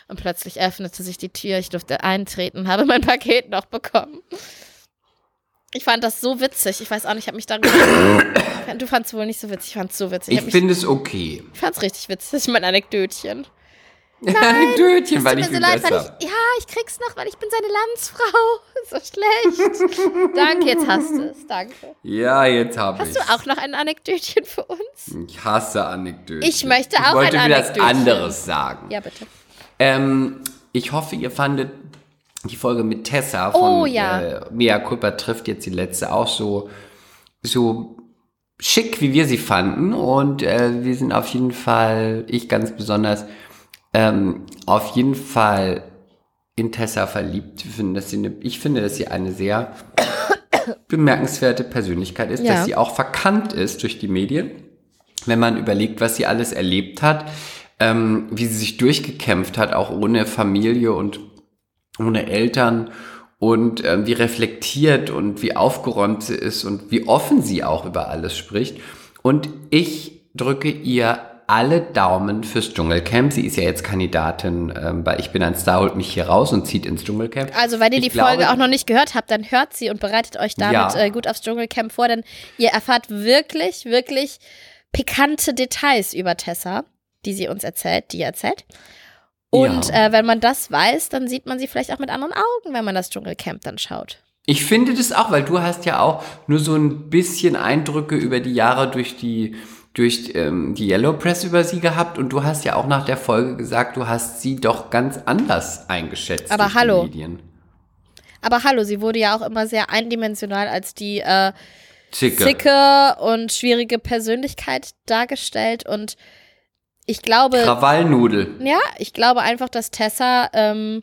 Und plötzlich öffnete sich die Tür. Ich durfte eintreten, habe mein Paket noch bekommen. Ich fand das so witzig. Ich weiß auch nicht, ich habe mich darüber. du fandst es wohl nicht so witzig. Ich fand es so witzig. Ich mich- finde es okay. ich fand's richtig witzig, mein Anekdötchen. Anekdötchen, Es weil ich mir so leid, weil besser. ich, ja, ich krieg's noch, weil ich bin seine Landsfrau. So schlecht. Danke, jetzt hast du es. Danke. Ja, jetzt habe ich Hast du auch noch ein Anekdötchen für uns? Ich hasse Anekdötchen. Ich möchte auch Ich wollte ein wieder was Anekdötchen. anderes sagen. Ja, bitte. Ähm, ich hoffe, ihr fandet die Folge mit Tessa von Oh, ja. äh, Mea Culpa trifft jetzt die letzte auch so, so schick, wie wir sie fanden. Und äh, wir sind auf jeden Fall, ich ganz besonders, ähm, auf jeden Fall in Tessa verliebt. Wir finden, dass sie eine, ich finde, dass sie eine sehr bemerkenswerte Persönlichkeit ist, Ja. dass sie auch verkannt ist durch die Medien wenn man überlegt, was sie alles erlebt hat, ähm, wie sie sich durchgekämpft hat, auch ohne Familie und ohne Eltern und ähm, wie reflektiert und wie aufgeräumt sie ist und wie offen sie auch über alles spricht. Und ich drücke ihr alle Daumen fürs Dschungelcamp. Sie ist ja jetzt Kandidatin ähm, bei Ich bin ein Star, holt mich hier raus und zieht ins Dschungelcamp. Also, wenn ihr Ich die Folge glaube- auch noch nicht gehört habt, dann hört sie und bereitet euch damit Ja. äh, gut aufs Dschungelcamp vor, denn ihr erfahrt wirklich, wirklich pikante Details über Tessa, die sie uns erzählt, die ihr erzählt. Und Ja. äh, wenn man das weiß, dann sieht man sie vielleicht auch mit anderen Augen, wenn man das Dschungelcamp dann schaut. Ich finde das auch, weil du hast ja auch nur so ein bisschen Eindrücke über die Jahre durch die durch ähm, die Yellow Press über sie gehabt und du hast ja auch nach der Folge gesagt, du hast sie doch ganz anders eingeschätzt. Aber hallo. Aber hallo, sie wurde ja auch immer sehr eindimensional als die äh, Zicke. zicke und schwierige Persönlichkeit dargestellt. Und ich glaube, Krawallnudel. ja, ich glaube einfach, dass Tessa ähm,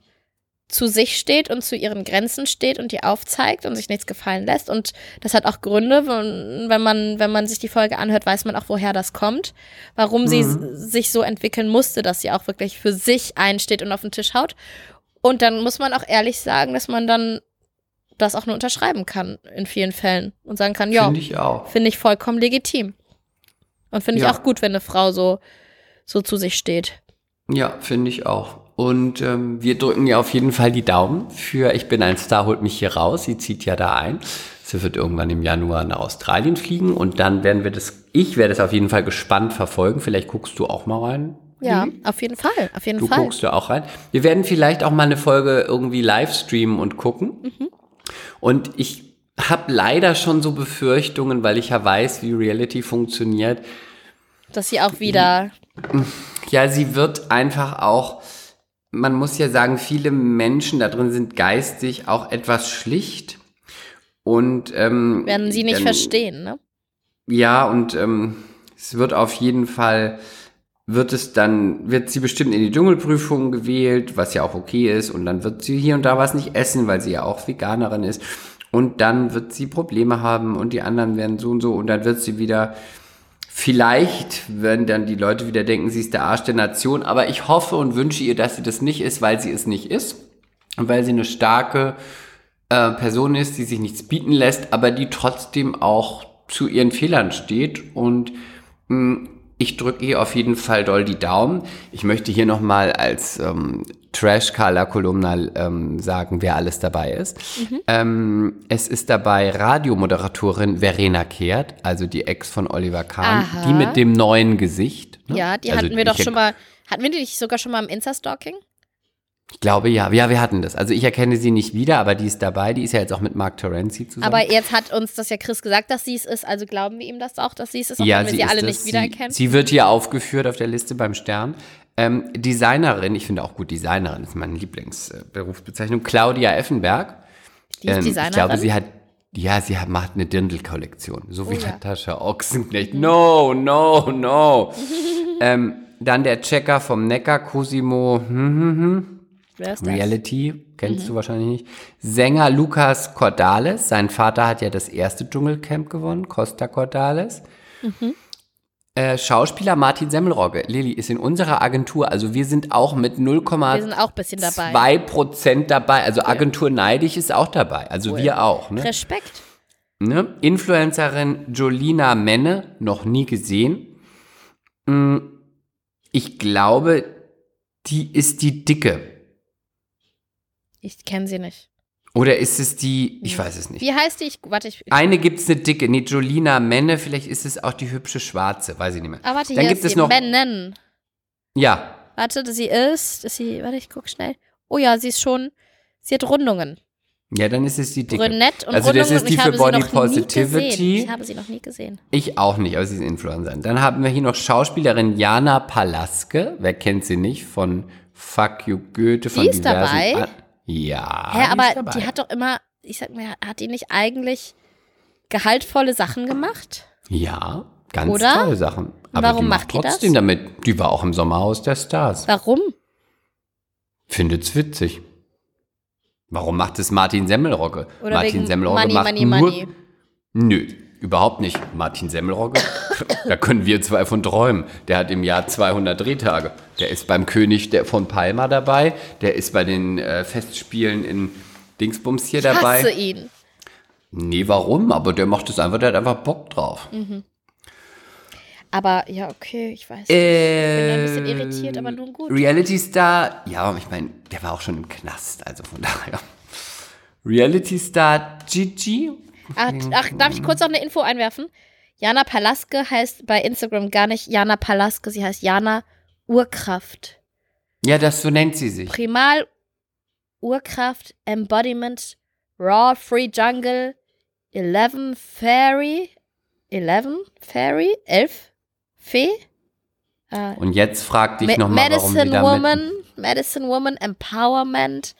zu sich steht und zu ihren Grenzen steht und die aufzeigt und sich nichts gefallen lässt. Und das hat auch Gründe. wenn man, wenn man sich die Folge anhört, weiß man auch, woher das kommt. Warum sie s- sich so entwickeln musste, dass sie auch wirklich für sich einsteht und auf den Tisch haut. Und dann muss man auch ehrlich sagen, dass man dann das auch nur unterschreiben kann in vielen Fällen und sagen kann, ja, Finde ich auch. finde ich vollkommen legitim. Und finde ich Ja. auch gut, wenn eine Frau so, so zu sich steht. Ja, finde ich auch. Und ähm, wir drücken ja auf jeden Fall die Daumen für Ich bin ein Star, holt mich hier raus. Sie zieht ja da ein. Sie wird irgendwann im Januar nach Australien fliegen und dann werden wir das, ich werde es auf jeden Fall gespannt verfolgen. Vielleicht guckst du auch mal rein. Ja, auf jeden Fall, auf jeden Du Fall. guckst du auch rein. Wir werden vielleicht auch mal eine Folge irgendwie live streamen und gucken. Mhm. Und ich habe leider schon so Befürchtungen, weil ich ja weiß, wie Reality funktioniert. Dass sie auch wieder, Ja, sie wird einfach auch, man muss ja sagen, viele Menschen da drin sind geistig auch etwas schlicht. Und ähm, werden sie nicht dann- verstehen, ne? Ja, und ähm, es wird auf jeden Fall, wird es dann, wird sie bestimmt in die Dschungelprüfung gewählt, was ja auch okay ist, und dann wird sie hier und da was nicht essen, weil sie ja auch Veganerin ist. Und dann wird sie Probleme haben und die anderen werden so und so und dann wird sie wieder, vielleicht werden dann die Leute wieder denken, sie ist der Arsch der Nation, aber ich hoffe und wünsche ihr, dass sie das nicht ist, weil sie es nicht ist. Und weil sie eine starke äh, Person ist, die sich nichts bieten lässt, aber die trotzdem auch zu ihren Fehlern steht. Und mh, ich drücke ihr auf jeden Fall doll die Daumen. Ich möchte hier nochmal als ähm, Trash Carla Kolumna ähm, sagen, wer alles dabei ist. Ähm, es ist dabei Radiomoderatorin Verena Kehrt, also die Ex von Oliver Kahn, Aha. die mit dem neuen Gesicht. ne? Ja, die Also hatten wir doch schon mal, hatten wir die nicht sogar schon mal im Insta-Stalking? Ich glaube ja, ja, wir hatten das. Also ich erkenne sie nicht wieder, aber die ist dabei. Die ist ja jetzt auch mit Mark Terenzi zusammen. Aber jetzt hat uns das ja Chris gesagt, dass sie es ist, also glauben wir ihm das auch, dass sie es ist, auch ja, wenn wir sie alle es. nicht wiedererkennen. Sie, sie wird hier aufgeführt auf der Liste beim Stern. Ähm, Designerin, ich finde auch gut Designerin, ist meine Lieblingsberufsbezeichnung. Claudia Effenberg. die ist Ähm, Designerin. Ich glaube, sie hat, ja, sie hat, macht eine Dirndl-Kollektion. So wie Oh ja. Mhm. Natascha Ochsenknecht. No, no, no. ähm, dann der Checker vom Neckar, Cosimo, hm, hm, hm. Wer ist das? Reality, kennst du wahrscheinlich nicht. Sänger Lukas Cordales, sein Vater hat ja das erste Dschungelcamp gewonnen, Costa Cordales. Äh, Schauspieler Martin Semmelrogge, Lilly, ist in unserer Agentur, also wir sind auch mit Wir sind 0,2 auch ein bisschen dabei. Prozent dabei, also Agentur Neidig ist auch dabei, also wir auch. Ne? Respekt. Ne? Influencerin Jolina Menne, noch nie gesehen. Mm, Ich glaube, die ist die Dicke. Ich kenne sie nicht. Oder ist es die, ich weiß es nicht. Wie heißt die? Ich, warte, ich. Eine gibt's eine dicke, nee, Jolina Menne, vielleicht ist es auch die hübsche Schwarze, weiß ich nicht mehr. Ah, warte, Dann hier gibt ist es noch, Mennen. ja, Warte, sie ist, dass sie, warte, ich guck schnell. Oh ja, sie ist schon, sie hat Rundungen. ja, dann ist es die dicke. Brünett und also Rundungen. das ist die für Body Positivity. Ich habe sie noch nie gesehen. Ich auch nicht, aber sie ist Influencerin. Dann haben wir hier noch Schauspielerin Jana Palaske. Wer kennt sie nicht? Von Fuck You Goethe, von Die ist diversen dabei? An- Ja. Hä, aber die hat doch immer, ich sag mal, hat die nicht eigentlich gehaltvolle Sachen gemacht? Ja, ganz Oder? tolle Sachen. Aber Warum die macht macht die das? trotzdem damit. Die war auch im Sommerhaus der Stars. Warum? Findet's witzig. Warum macht es Martin Semmelrogge? Oder Martin wegen Semmelrogge Money, macht Money, nur. Money. Nö, überhaupt nicht. Martin Semmelrogge, da können wir zwei von träumen. Der hat im Jahr 200 Drehtage. Der ist beim König der von Palma dabei. Der ist bei den äh, Festspielen in Dingsbums hier Ich hasse dabei. ihn. Nee, warum? Aber der macht es einfach, der hat einfach Bock drauf. Aber ja, okay, ich weiß. Äh, bin ein bisschen irritiert, aber nun gut. Reality Star, ja, ich meine, der war auch schon im Knast, also von daher. Reality Star Gigi. Ach, ach, darf ich kurz noch eine Info einwerfen? Jana Palaske heißt bei Instagram gar nicht Jana Palaske, sie heißt Jana Urkraft. Ja, das so nennt sie sich. Primal Urkraft Embodiment Raw Free Jungle 11 Fairy 11 Fairy 11 Fee äh, Und jetzt frag dich Ma- nochmal, warum sie Medicine damit... Woman Medicine Woman Empowerment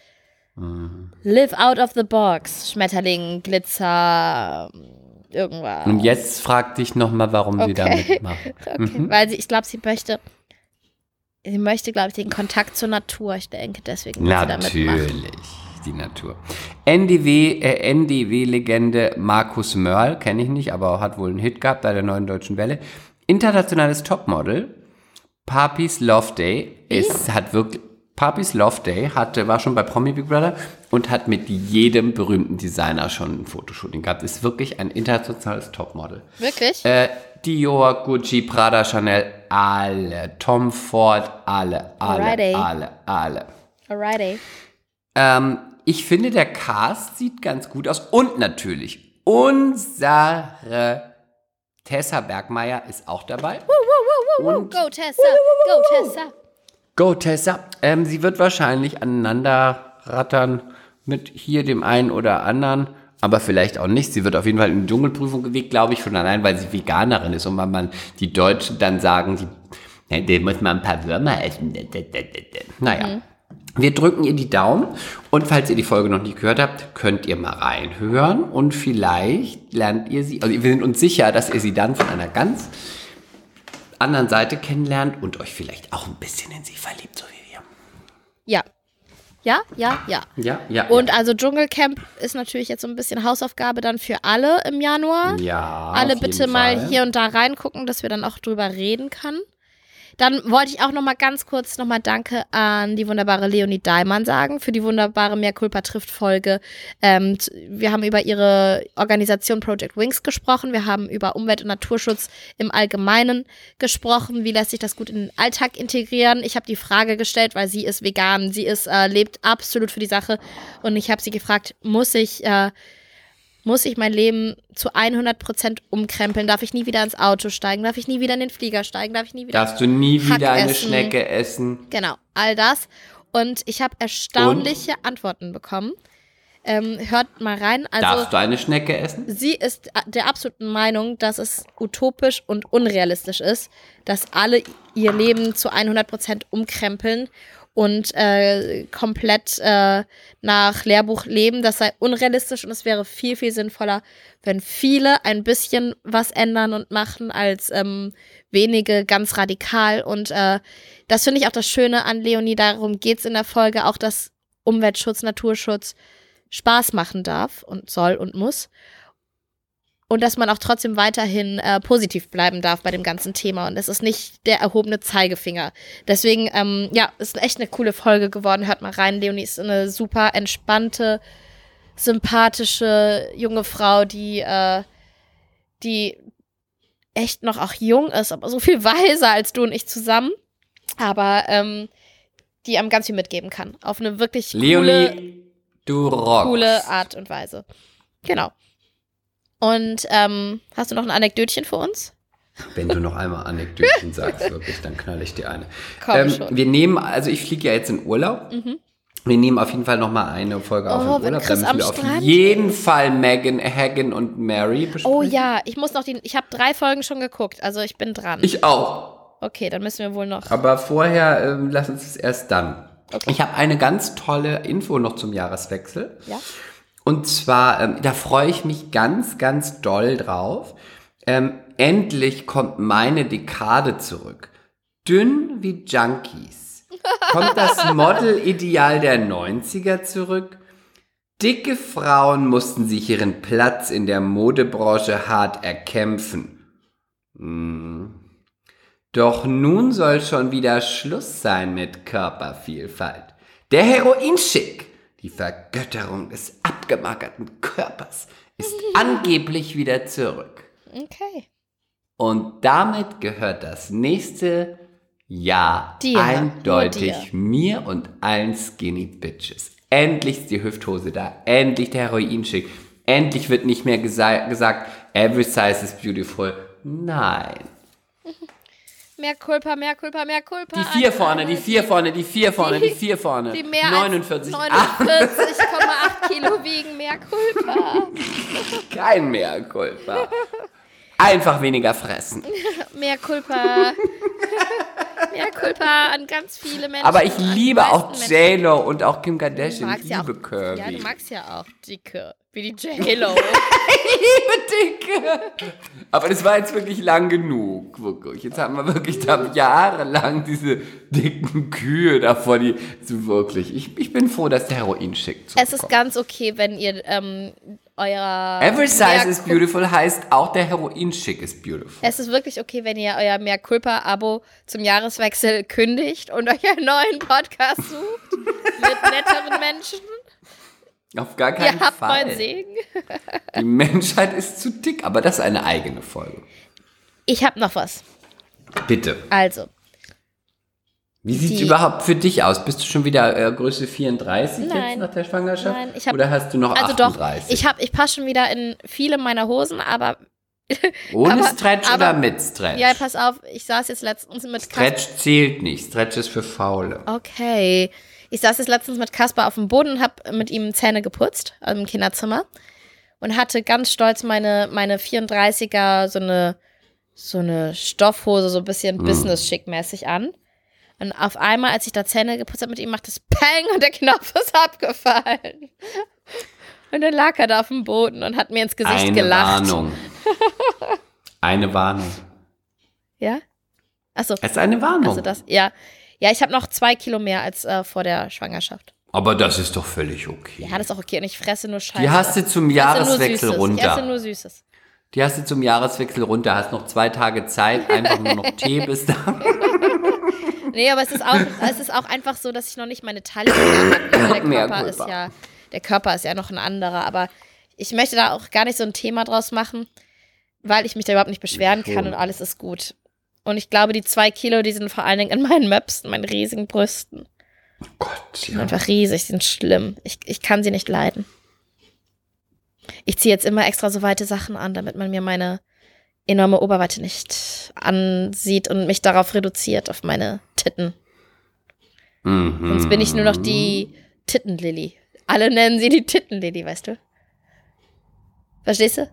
Mhm. Live out of the box Schmetterling Glitzer irgendwas Und jetzt frag dich nochmal, warum sie da Okay. mitmachen. Okay, weil sie, ich glaube, sie möchte, sie möchte, glaube ich, den Kontakt zur Natur. Ich denke, deswegen sie mitmachen. Natürlich, die Natur. NDW, äh, NDW-Legende Markus Mörl, kenne ich nicht, aber hat wohl einen Hit gehabt bei der neuen Deutschen Welle. Internationales Topmodel. Papis Love Day. Es hat wirklich. Papis Love Day hatte, war schon bei Promi Big Brother und hat mit jedem berühmten Designer schon ein Fotoshooting gehabt. Ist wirklich ein internationales Topmodel. Wirklich? Äh, Dior, Gucci, Prada, Chanel, alle. Tom Ford, alle, alle, Alrighty. alle, alle. Alrighty. Ähm, ich finde, der Cast sieht ganz gut aus. Und natürlich, Unsere Tessa Bergmeier ist auch dabei. Und Go Tessa, go Tessa. Go Tessa. Ähm, sie wird wahrscheinlich aneinander rattern mit hier dem einen oder anderen, aber vielleicht auch nicht. Sie wird auf jeden Fall in die Dschungelprüfung gelegt, glaube ich, schon allein, weil sie Veganerin ist und weil man die Deutschen dann sagen, die, ne, den muss man ein paar Würmer essen. Naja. Wir drücken ihr die Daumen und falls ihr die Folge noch nicht gehört habt, könnt ihr mal reinhören und vielleicht lernt ihr sie, also wir sind uns sicher, dass ihr sie dann von einer ganz anderen Seite kennenlernt und euch vielleicht auch ein bisschen in sie verliebt, so wie wir. Ja. Ja, ja, ja. Ja, ja. Und also Dschungelcamp ist natürlich jetzt so ein bisschen Hausaufgabe dann für alle im Januar. ja, alle bitte jeden mal Fall. hier und da reingucken, dass wir dann auch drüber reden können. Dann wollte ich auch noch mal ganz kurz noch mal Danke an die wunderbare Leonie Daimann sagen für die wunderbare Mehr Culpa trifft Folge. Ähm, wir haben über ihre Organisation Project Wings gesprochen. Wir haben über Umwelt- und Naturschutz im Allgemeinen gesprochen. Wie lässt sich das gut in den Alltag integrieren? Ich habe die Frage gestellt, weil sie ist vegan, sie ist äh, lebt absolut für die Sache und ich habe sie gefragt, muss ich äh, muss ich mein Leben zu 100% umkrempeln? Darf ich nie wieder ins Auto steigen? Darf ich nie wieder in den Flieger steigen? Darf ich nie wieder... Darfst du nie Hack wieder eine essen. Schnecke essen? Genau, all das. Und ich habe erstaunliche Antworten bekommen. Ähm, hört mal rein. Also, Darfst du eine Schnecke essen? sie ist der absoluten Meinung, dass es utopisch und unrealistisch ist, dass alle ihr Leben zu 100% umkrempeln und äh, komplett äh, nach Lehrbuch leben. Das sei unrealistisch und es wäre viel, viel sinnvoller, wenn viele ein bisschen was ändern und machen, als ähm, wenige ganz radikal. Und äh, das finde ich auch das Schöne an Leonie. Darum geht es in der Folge auch, dass Umweltschutz, Naturschutz Spaß machen darf und soll und muss und dass man auch trotzdem weiterhin äh, positiv bleiben darf bei dem ganzen Thema. Und es ist nicht der erhobene Zeigefinger. Deswegen, ähm, ja, ist echt eine coole Folge geworden. Hört mal rein. Leonie ist eine super entspannte, sympathische junge Frau, die, äh, die echt noch auch jung ist, aber so viel weiser als du und ich zusammen. Aber ähm, die einem ganz viel mitgeben kann. Auf eine wirklich coole, Leonie, du rockst. coole Art und Weise. Genau. Und ähm, hast du noch ein Anekdötchen für uns? Wenn du noch einmal Anekdoten sagst, wirklich, dann knall ich dir eine. Komm Ähm, schon. Mhm. wir nehmen, also ich fliege ja jetzt in Urlaub. Wir nehmen auf jeden Fall noch mal eine Folge auf Oh, im wenn Urlaub. Chris Da am müssen wir auf Strand jeden Fall Megan, Hagen und Mary besprechen. Oh ja, ich muss noch die. Ich habe drei Folgen schon geguckt, also ich bin dran. Ich auch. okay, dann müssen wir wohl noch. Aber vorher, ähm, lass uns es erst dann. Okay. Ich habe eine ganz tolle Info noch zum Jahreswechsel. Ja. Und zwar, ähm, da freue ich mich ganz, ganz doll drauf. Ähm, endlich kommt meine Dekade zurück. Dünn wie Junkies. Kommt das Model-Ideal der 90er zurück? Dicke Frauen mussten sich ihren Platz in der Modebranche hart erkämpfen. Hm. Doch nun soll schon wieder Schluss sein mit Körpervielfalt. Der Heroinschick, die Vergötterung des abgemagerten Körpers, ist angeblich wieder zurück. Okay. Und damit gehört das nächste Jahr Dir, eindeutig mir und allen Skinny Bitches. Endlich ist die Hüfthose da, endlich der Heroinschick, endlich wird nicht mehr gesa gesagt, every size is beautiful. Nein. Mehr Kulpa, mehr Kulpa, mehr Kulpa. Die vier vorne, die vier vorne, die vier vorne, die vier vorne. Die mehr 49. als Ah, 49,8 Kilo wiegen, mehr Kulpa. kein mehr, Kulpa. Einfach weniger fressen. Mehr Kulpa. mehr Kulpa an ganz viele Menschen. Aber ich die liebe auch. J-Lo und auch Kim Kardashian. Ich ja auch, liebe Kirby. Ja, du magst ja auch dicke, wie die J-Lo. dicke. Aber das war jetzt wirklich lang genug, wirklich. Jetzt haben wir wirklich da jahrelang diese dicken Kühe davor, die so wirklich. Ich, ich bin froh, dass der Heroin-Schick es ist ganz okay, wenn ihr ähm, euer Every size is Kul- beautiful heißt auch der Heroin-Schick ist beautiful. Es ist wirklich okay, wenn ihr euer mehr Culpa-Abo zum Jahreswechsel kündigt und euch einen neuen Podcast sucht mit netteren Menschen. Auf gar keinen Ihr habt Fall. meinen Segen. Die Menschheit ist zu dick, aber das ist eine eigene Folge. Ich habe noch was. Bitte. Also, Wie sieht es überhaupt für dich aus? Bist du schon wieder äh, Größe 34 Nein. jetzt nach der Schwangerschaft? Nein, ich hab- Oder hast du noch Also 38? doch, ich hab, ich passe schon wieder in viele meiner Hosen, aber Ohne aber- Stretch aber- oder mit Stretch? ja, pass auf, ich saß jetzt letztens mit. Stretch zählt nicht. Stretch ist für Faule. Okay. Ich saß jetzt letztens mit Kasper auf dem Boden und hab mit ihm Zähne geputzt im Kinderzimmer und hatte ganz stolz meine, meine 34er, so eine, so eine Stoffhose, so ein bisschen Mhm. Business-Schick-mäßig an. Und auf einmal, als ich da Zähne geputzt habe mit ihm, macht es Peng und der Knopf ist abgefallen. Und dann lag er da auf dem Boden und hat mir ins Gesicht Eine gelacht. Warnung. Eine Warnung. Ja? Achso, Es ist eine Warnung. also das, ja. Ja, ich habe noch zwei Kilo mehr als äh, vor der Schwangerschaft. Aber das ist doch völlig okay. Ja, das ist auch okay. Und ich fresse nur Scheiße. Die hast du zum Jahreswechsel Süßes. Ich esse runter. nur Süßes. Die hast du zum Jahreswechsel runter. Hast noch zwei Tage Zeit. Einfach nur noch Tee bis da. Nee, aber es ist auch, es ist auch einfach so, dass ich noch nicht meine Taille habe. Der Körper ist ja, der Körper ist ja noch ein anderer. Aber ich möchte da auch gar nicht so ein Thema draus machen, weil ich mich da überhaupt nicht beschweren kann und alles ist gut. Und ich glaube, die zwei Kilo, die sind vor allen Dingen in meinen Möpsen, meinen riesigen Brüsten. Gott, Die sind ja. einfach riesig, sind schlimm. Ich, ich kann sie nicht leiden. Ich ziehe jetzt immer extra so weite Sachen an, damit man mir meine enorme Oberweite nicht ansieht und mich darauf reduziert, auf meine Titten. Mhm. Sonst bin ich nur noch die Tittenlilly. Alle nennen sie die Tittenlilly, weißt du? Verstehst du?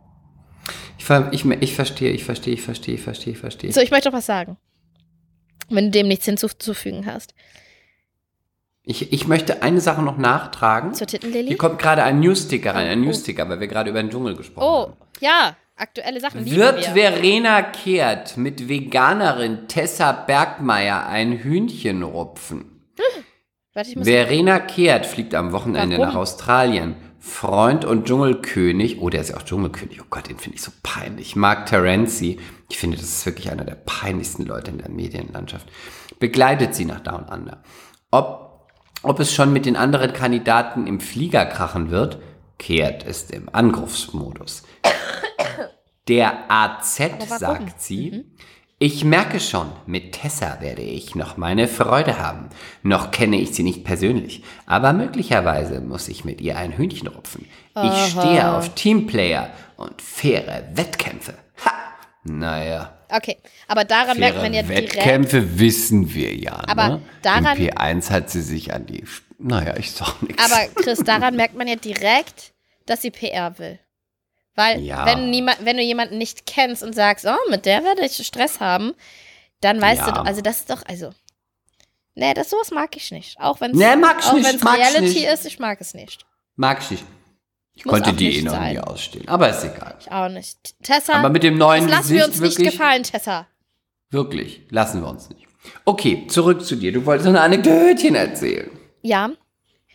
Ich, ver ich, ich verstehe, ich verstehe, ich verstehe, ich verstehe, ich verstehe. So, ich möchte doch was sagen. Wenn du dem nichts hinzuzufügen hast. Ich, ich möchte eine Sache noch nachtragen. Zur Tittenlilly? Hier kommt gerade ein Newsticker rein, ein Oh. Newsticker, weil wir gerade über den Dschungel gesprochen Oh, haben. ja, aktuelle Sachen Wird wir. Verena Kehrt mit Veganerin Tessa Bergmeier ein Hühnchen rupfen? Warte, ich muss Verena Kehrt fliegt am Wochenende Warum? nach Australien. Freund und Dschungelkönig, oh, der ist ja auch Dschungelkönig, oh Gott, den finde ich so peinlich. Mark Terenzi, ich finde, das ist wirklich einer der peinlichsten Leute in der Medienlandschaft, begleitet sie nach Down Under. Ob, ob es schon mit den anderen Kandidaten im Flieger krachen wird, Kehrt ist im Angriffsmodus. Der AZ sagt sie, ich merke schon, mit Tessa werde ich noch meine Freude haben. Noch kenne ich sie nicht persönlich, aber möglicherweise muss ich mit ihr ein Hühnchen rupfen. Ich stehe auf Teamplayer und faire Wettkämpfe. Ha! Naja, Okay, aber daran merkt man ja faire direkt. Wettkämpfe wissen wir ja. Aber ne? daran- Im P1 hat sie sich an die... Naja, ich sag nichts. Aber Chris, daran merkt man ja direkt, dass sie PR will. Weil Ja. wenn, niemand, wenn du jemanden nicht kennst und sagst, oh, mit der werde ich Stress haben, dann weißt Ja. du, doch- also das ist doch, also, nee, das sowas mag ich nicht. Auch wenn es Nee, auch nicht, Reality nicht. ist, ich mag es nicht. Mag ich nicht. Ich Muss konnte die nicht eh noch nie ausstehen. Aber ist egal. Ich auch nicht. Tessa, Aber mit dem neuen das lassen wir Gesicht uns nicht wirklich... gefallen, Tessa. Wirklich, lassen wir uns nicht. Okay, zurück zu dir. Du wolltest noch eine Anekdötchen erzählen. Ja.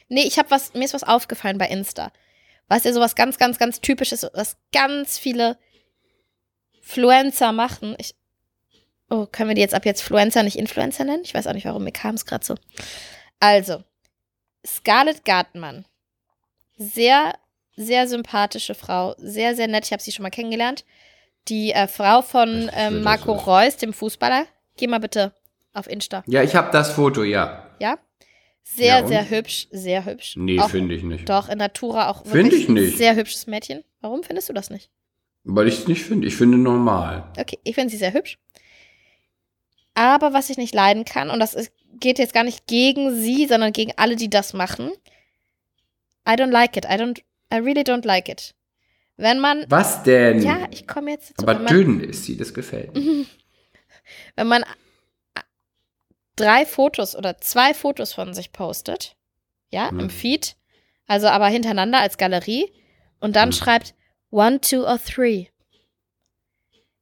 Nee, ich habe was, mir ist was aufgefallen bei Insta. Was ja sowas ganz, ganz, ganz typisches, was ganz viele Fluencer machen. Ich, oh, können wir die jetzt ab jetzt Fluencer, nicht Influencer nennen? Ich weiß auch nicht, warum, mir kam es gerade so. Also, Scarlett Gartmann. Sehr, sehr sympathische Frau. Sehr, sehr nett. Ich habe sie schon mal kennengelernt. Die äh, Frau von will Marco. Reus, dem Fußballer. Geh mal bitte auf Insta. Ja, ich habe das Foto, ja. Ja? Sehr, Ja, sehr hübsch, sehr hübsch. Nee, finde ich nicht. Doch, in Natura auch Find wirklich ich nicht. sehr hübsches Mädchen. Warum findest du das nicht? Weil ich es nicht finde. Ich finde normal. Okay, ich finde sie sehr hübsch. Aber was ich nicht leiden kann, und das ist, geht jetzt gar nicht gegen sie, sondern gegen alle, die das machen. I don't like it. I don't, I really don't like it. Wenn man, Was denn? ja, ich komme jetzt dazu. Aber dünn ist sie, das gefällt mir. wenn man drei Fotos oder zwei Fotos von sich postet, ja, Hm. im Feed, also aber hintereinander als Galerie und dann Hm. schreibt one, two or three.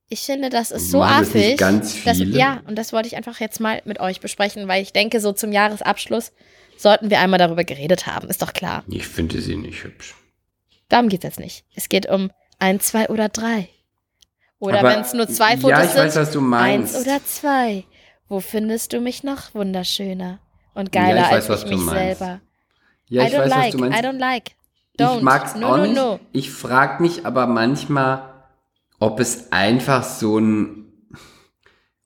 Ich finde, das ist so das nicht affig. ganz dass- ja, und das wollte ich einfach jetzt mal mit euch besprechen, weil ich denke, so zum Jahresabschluss sollten wir einmal darüber geredet haben, ist doch klar. Ich finde sie nicht hübsch. Darum geht es jetzt nicht. Es geht um ein, zwei oder drei. Oder wenn es nur zwei Fotos Ja, ich sind. weiß, was du meinst. Eins oder zwei. Wo findest du mich noch wunderschöner und geiler Ja, ich weiß, als ich du mich meinst. selber? Ja, I ich don't weiß, like, was du meinst. I don't like. Don't. Ich mag's no, auch no, nicht. no. Ich frage mich aber manchmal, ob es einfach so ein,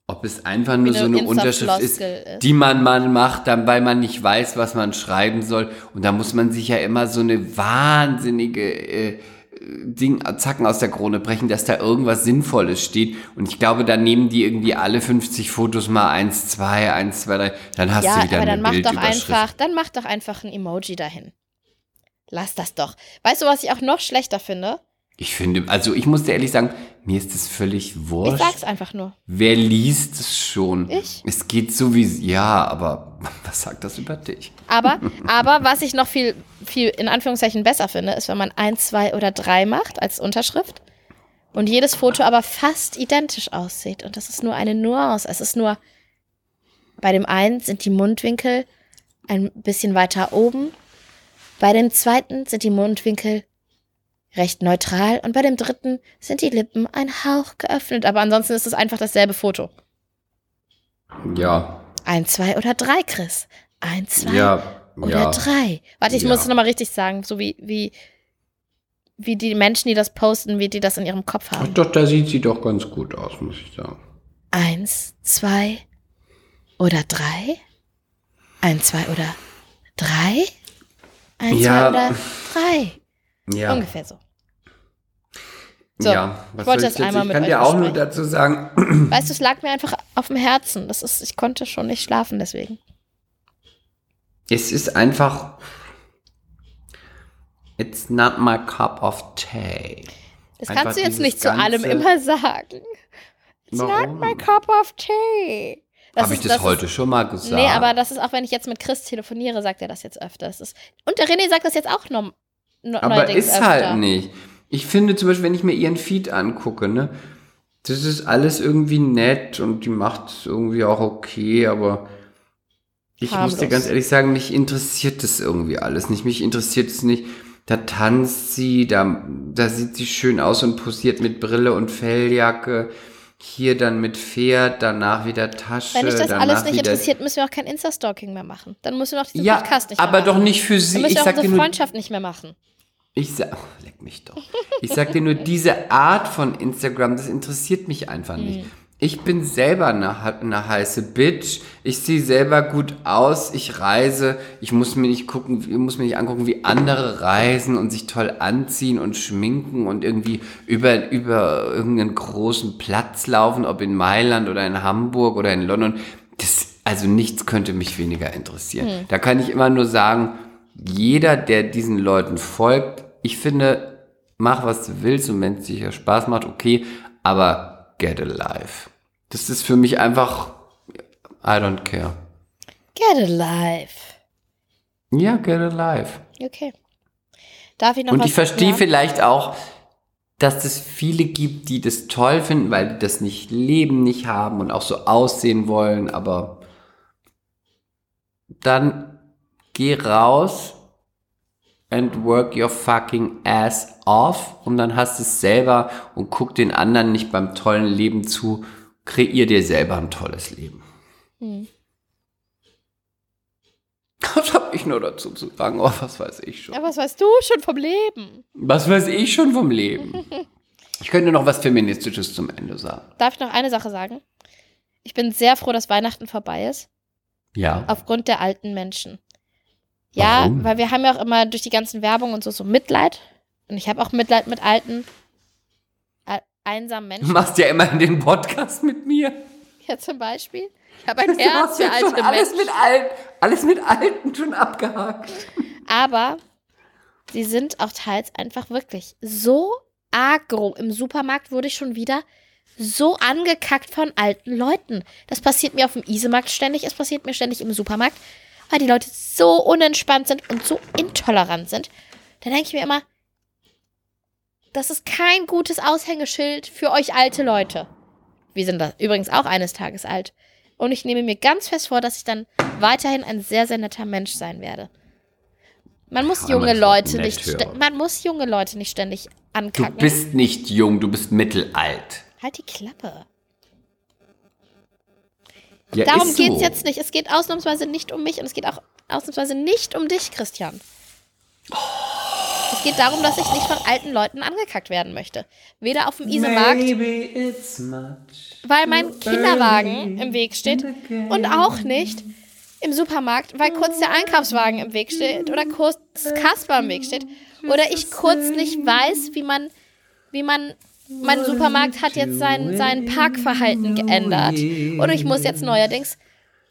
ob es einfach nur so eine Unterschrift ist, ist. die man mal macht, dann, weil man nicht weiß, was man schreiben soll. Und da muss man sich ja immer so eine wahnsinnige äh, Ding, Zacken aus der Krone brechen, dass da irgendwas Sinnvolles steht. Und ich glaube, da nehmen die irgendwie alle 50 Fotos mal eins, zwei, eins, zwei, drei. Dann hast Ja, du wieder aber dann mach doch einfach, dann mach doch einfach ein Emoji dahin. Lass das doch. Weißt du, was ich auch noch schlechter finde? Ich finde, also ich muss dir ehrlich sagen, mir ist es völlig Ich wurscht. sag's einfach nur. Wer liest es schon? Ich. Es geht so wie, ja, aber was sagt das über dich? Aber, aber was ich noch viel, viel in Anführungszeichen besser finde, ist, wenn man eins, zwei oder drei macht als Unterschrift und jedes Foto aber fast identisch aussieht. Und das ist nur eine Nuance. Es ist nur, bei dem einen sind die Mundwinkel ein bisschen weiter oben, bei dem zweiten sind die Mundwinkel recht neutral und bei dem dritten sind die Lippen ein Hauch geöffnet. Aber ansonsten ist es einfach dasselbe Foto. Ja, Ein, zwei oder drei, Chris. Ein, zwei ja, oder ja. drei. Warte, ich Ja. muss es nochmal richtig sagen, so wie, wie, wie die Menschen, die das posten, wie die das in ihrem Kopf Ach haben. doch, da sieht sie doch ganz gut aus, muss ich sagen. Eins, zwei oder drei? Ein, zwei oder drei? Ein, Ja. zwei oder drei? Ja, Ungefähr so. So, ja. ich wollte das einmal Ich mit kann dir auch nur besprechen. dazu sagen, Weißt du, es lag mir einfach auf dem Herzen. Das ist, ich konnte schon nicht schlafen deswegen. es ist einfach, it's not my cup of tea. Das Einfach kannst du jetzt nicht zu allem immer sagen. It's not Warum? my cup of tea. Habe ich ist- das, ist- heute schon mal gesagt? Nee, aber das ist auch, wenn ich jetzt mit Chris telefoniere, sagt er das jetzt öfter. Das ist, und der René sagt das jetzt auch noch. No, Aber ist öfter. halt nicht. Ich finde zum Beispiel, wenn ich mir ihren Feed angucke, ne, das ist alles irgendwie nett und die macht es irgendwie auch okay, aber ich muss dir Harmlos. ganz ehrlich sagen, mich interessiert das irgendwie alles nicht. Mich interessiert es nicht. Da tanzt sie, da, da sieht sie schön aus und posiert mit Brille und Felljacke. Hier dann mit Pferd, danach wieder Tasche. Wenn dich das alles nicht interessiert, müssen wir auch kein Insta-Stalking mehr machen. Dann müssen wir auch diesen Ja, Podcast nicht aber mehr doch machen. nicht für Dann sie. müssen Ich wir auch sag dir unsere Freundschaft nicht mehr machen. Ich sag, oh, leck mich doch. Ich sag dir nur, diese Art von Instagram, das interessiert mich einfach nicht. Mhm. Ich bin selber eine, eine heiße Bitch. Ich sehe selber gut aus. Ich reise. Ich muss mir nicht gucken, ich muss mir nicht angucken, wie andere reisen und sich toll anziehen und schminken und irgendwie über, über irgendeinen großen Platz laufen, ob in Mailand oder in Hamburg oder in London. Das, also nichts könnte mich weniger interessieren. Hm. Da kann ich immer nur sagen, jeder, der diesen Leuten folgt, ich finde, mach was du willst und wenn es dir Spaß macht, okay, aber get alive. Das ist für mich einfach, I don't care. Get alive. Ja, get alive. Okay. Darf ich noch Und was ich verstehe vielleicht auch, dass es viele gibt, die das toll finden, weil die das nicht leben, nicht haben und auch so aussehen wollen, aber dann geh raus and work your fucking ass off und dann hast du es selber und guck den anderen nicht beim tollen Leben zu. Kreier dir selber ein tolles Leben. Hm. Was habe ich nur dazu zu sagen? Oh, was weiß ich schon. Ja, was weißt du schon vom Leben? Was weiß ich schon vom Leben? Ich könnte noch was Feministisches zum Ende sagen. Darf ich noch eine Sache sagen? Ich bin sehr froh, dass Weihnachten vorbei ist. Ja. Aufgrund der alten Menschen. Ja, Warum? weil wir haben ja auch immer durch die ganzen Werbung und so so Mitleid. Und ich habe auch Mitleid mit alten, äh, einsamen Du Menschen. machst ja immer den Podcast mit mir. Ja, zum Beispiel. Ich habe ein Du Herz für alte alles Menschen. mit, Alt, alles mit Alten schon abgehakt. Aber sie sind auch teils einfach wirklich so agro. Im Supermarkt wurde ich schon wieder so angekackt von alten Leuten. Das passiert mir auf dem Isemarkt ständig, es passiert mir ständig im Supermarkt, weil die Leute so unentspannt sind und so intolerant sind. Da denke ich mir immer, das ist kein gutes Aushängeschild für euch alte Leute. Wir sind da übrigens auch eines Tages alt. Und ich nehme mir ganz fest vor, dass ich dann weiterhin ein sehr, sehr netter Mensch sein werde. Man muss junge Leute nicht, man muss junge Leute nicht ständig Du ankacken. bist nicht jung, du bist mittelalt. halt die Klappe. Ja, Darum so. geht's jetzt nicht. Es geht ausnahmsweise nicht um mich und es geht auch ausnahmsweise nicht um dich, Christian. Es geht darum, dass ich nicht von alten Leuten angekackt werden möchte. Weder auf dem Isemarkt, weil mein Kinderwagen im Weg steht und auch nicht im Supermarkt, weil kurz der Einkaufswagen im Weg steht oder kurz Kasper im Weg steht oder ich kurz nicht weiß, wie man, wie man, mein Supermarkt hat jetzt sein, sein Parkverhalten geändert und ich muss jetzt neuerdings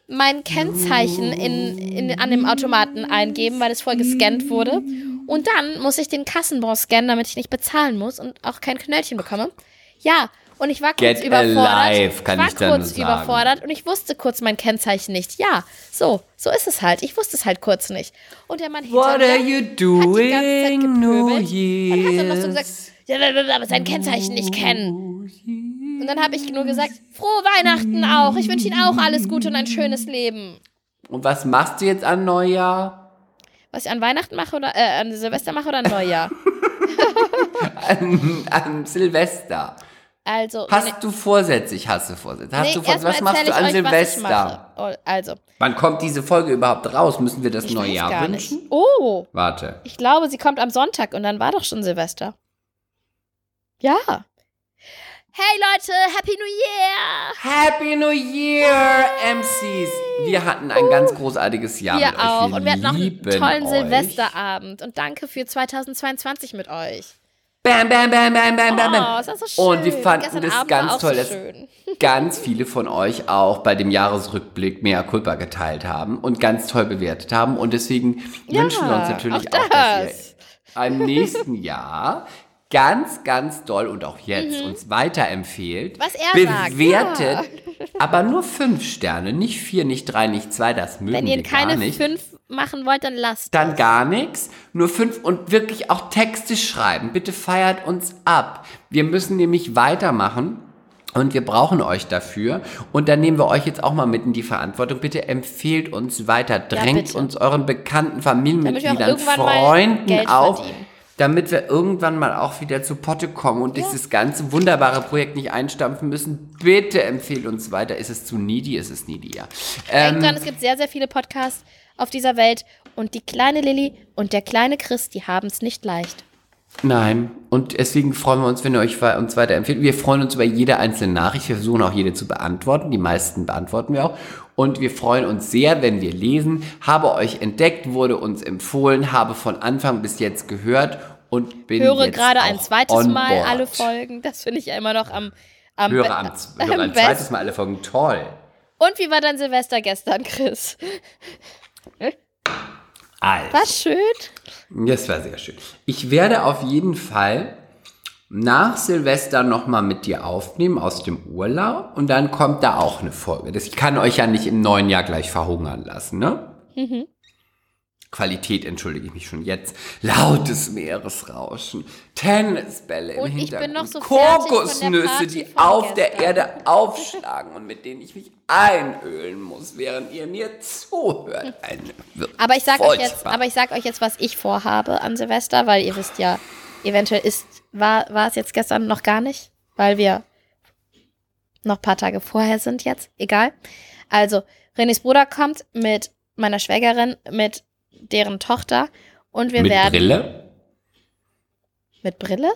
mein Kennzeichen in, in, an dem Automaten eingeben, weil es vorher gescannt wurde. Und dann muss ich den Kassenbon scannen, damit ich nicht bezahlen muss und auch kein Knöllchen bekomme. Ja, und ich war kurz Get überfordert. alive, kann ich ich war da nur kurz sagen. überfordert und ich wusste kurz mein Kennzeichen nicht. Ja, so, so ist es halt. Ich wusste es halt kurz nicht. Und der Mann hinter What mir are you hat die ganze Zeit doing, gepöbelt und hat dann noch so gesagt, Aber sein Kennzeichen nicht kennen. Und dann habe ich nur gesagt, frohe Weihnachten auch. Ich wünsche Ihnen auch alles Gute und ein schönes Leben. Und was machst du jetzt an Neujahr? Was ich an Weihnachten mache oder äh, an Silvester mache oder an Neujahr? An, an Silvester. Also, Hast du Vorsätze? Ich hasse Vorsätze. Hast nee, du Vorsätze? Was machst du an euch, Silvester? Oh, Also, Wann kommt diese Folge überhaupt raus? Müssen wir das ich neue Jahr wünschen? nicht. Oh, Warte. ich glaube, sie kommt am Sonntag und dann war doch schon Silvester. Ja. Hey Leute, Happy New Year! Happy New Year, MCs! Wir hatten ein ganz großartiges Jahr Wir mit euch. auch. Und wir hatten noch einen tollen euch. Silvesterabend. Und danke für 2022 mit euch. Bam, bam, bam, bam, bam, bam, Oh, bam. ist das so schön. Und wir fanden Gestern das Abend ganz war auch toll, so dass ganz viele von euch auch bei dem Jahresrückblick Mea Culpa geteilt haben und ganz toll bewertet haben. Und deswegen Ja, wünschen wir uns natürlich auch auch, dass das. ihr im nächsten Jahr ganz, ganz doll und auch jetzt uns weiterempfehlt. Mhm. Was er sagt, bewertet, aber nur fünf Sterne, nicht vier, nicht drei, nicht zwei, das mögen Wenn ihr wir keine nicht. fünf machen wollt, dann lasst. Dann gar nichts, nur fünf und wirklich auch Texte schreiben. Bitte feiert uns ab. Wir müssen nämlich weitermachen. Und wir brauchen euch dafür. Und dann nehmen wir euch jetzt auch mal mit in die Verantwortung. Bitte empfehlt uns weiter. Drängt bitte. uns euren bekannten wir Familienmitgliedern, Freunden auf. verdienen. Damit wir irgendwann mal auch wieder zu Potte kommen und dieses ganze wunderbare Projekt nicht einstampfen müssen. Bitte empfehlt uns weiter. Ist es zu needy? Ist es needy, ja. Ähm, Denkt dran, es gibt sehr, sehr viele Podcasts auf dieser Welt. Und die kleine Lilly und der kleine Chris, die haben es nicht leicht. Nein. Und deswegen freuen wir uns, wenn ihr euch uns weiterempfehlt. Wir freuen uns über jede einzelne Nachricht. Wir versuchen auch jede zu beantworten. Die meisten beantworten wir auch. Und wir freuen uns sehr, wenn wir lesen. Habe euch entdeckt, wurde uns empfohlen, habe von Anfang bis jetzt gehört und bin Höre gerade ein zweites Mal board. alle Folgen. Das finde ich ja immer noch am, am, Höre, am, am höre ein besten. zweites Mal alle Folgen. Toll. Und wie war dein Silvester gestern, Chris? Alter. War schön. Das war sehr schön. Ich werde auf jeden Fall nach Silvester nochmal mit dir aufnehmen aus dem Urlaub und dann kommt da auch eine Folge. Das, ich kann euch ja nicht im neuen Jahr gleich verhungern lassen, ne? Qualität entschuldige ich mich schon jetzt. Lautes Meeresrauschen, Tennisbälle im Und ich bin Hintergrund, noch so der Kokosnüsse, die auf der gestern. Erde aufschlagen und mit denen ich mich einölen muss, während ihr mir zuhört. Eine, Aber ich sag euch jetzt, furchtbar. aber ich sag euch jetzt, was ich vorhabe an Silvester, weil ihr wisst ja, eventuell ist, war, war es jetzt gestern noch gar nicht, weil wir noch ein paar Tage vorher sind jetzt. Egal. Also, Renés Bruder kommt mit meiner Schwägerin, mit deren Tochter und wir mit werden. Brille? Mit Brille?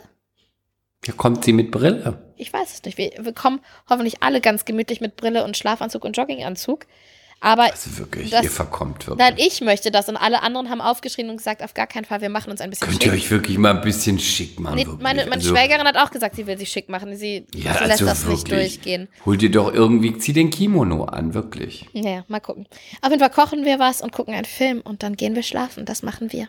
Hier kommt sie mit Brille. Ich weiß es nicht. Wir, wir kommen hoffentlich alle ganz gemütlich mit Brille und Schlafanzug und Jogginganzug. Aber Also wirklich, Das- ihr verkommt wirklich. nein, ich möchte das und alle anderen haben aufgeschrien und gesagt, auf gar keinen Fall, wir machen uns ein bisschen Könnt schick. ihr euch wirklich mal ein bisschen schick machen? Nee, wirklich? meine meine also, Schwägerin hat auch gesagt, sie will sich schick machen. Sie, ja, sie also lässt das nicht wirklich. durchgehen. Hol dir doch irgendwie, zieh den Kimono an, wirklich. Naja, mal gucken. Auf jeden Fall kochen wir was und gucken einen Film und dann gehen wir schlafen. Das machen wir.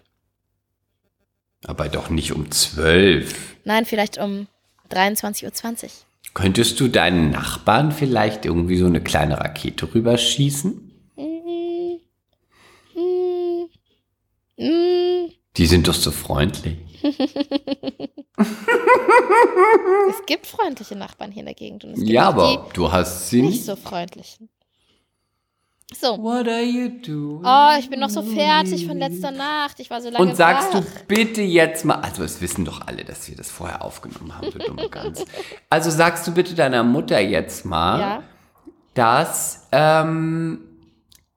Aber doch nicht um zwölf. Nein, vielleicht um 23.20 Uhr. Könntest du deinen Nachbarn vielleicht irgendwie so eine kleine Rakete rüberschießen? Mm, mm, mm. Die sind doch so freundlich. Es gibt freundliche Nachbarn hier in der Gegend Ja, aber du hast sie nicht nicht. so freundlichen. So. What are you doing? Oh, ich bin noch so fertig von letzter Nacht. Ich war so lange Und sagst wach. du bitte jetzt mal, also es wissen doch alle, dass wir das vorher aufgenommen haben, du dumme Gans. Also sagst du bitte deiner Mutter jetzt mal, Ja. dass ähm,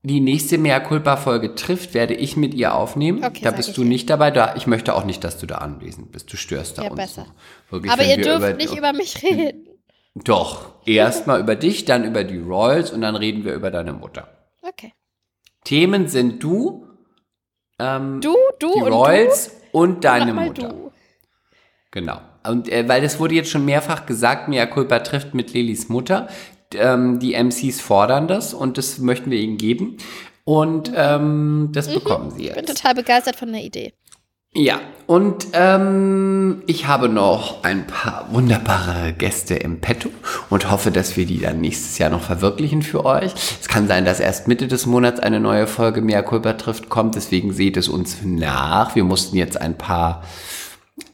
die nächste Mea Culpa Folge trifft, werde ich mit ihr aufnehmen. Okay, da bist du dir. nicht dabei. Da, ich möchte auch nicht, dass du da anwesend bist. Du störst da Ja, uns. besser. Wirklich, Aber ihr dürft nicht über mich reden. Doch. Erstmal über dich, dann über die Royals und dann reden wir über deine Mutter. Themen sind du, ähm, Du, du die und Royals und du. deine Nochmal Mutter. du. Genau. Und äh, weil das wurde jetzt schon mehrfach gesagt, Mea Culpa trifft mit Lillys Mutter. Ähm, die MCs fordern das und das möchten wir ihnen geben. Und ähm, das bekommen sie Ich bin jetzt. total begeistert von der Idee. Ja, und ähm, ich habe noch ein paar wunderbare Gäste im Petto und hoffe, dass wir die dann nächstes Jahr noch verwirklichen für euch. Es kann sein, dass erst Mitte des Monats eine neue Folge Mea Culpa trifft kommt, deswegen seht es uns nach. Wir mussten jetzt ein paar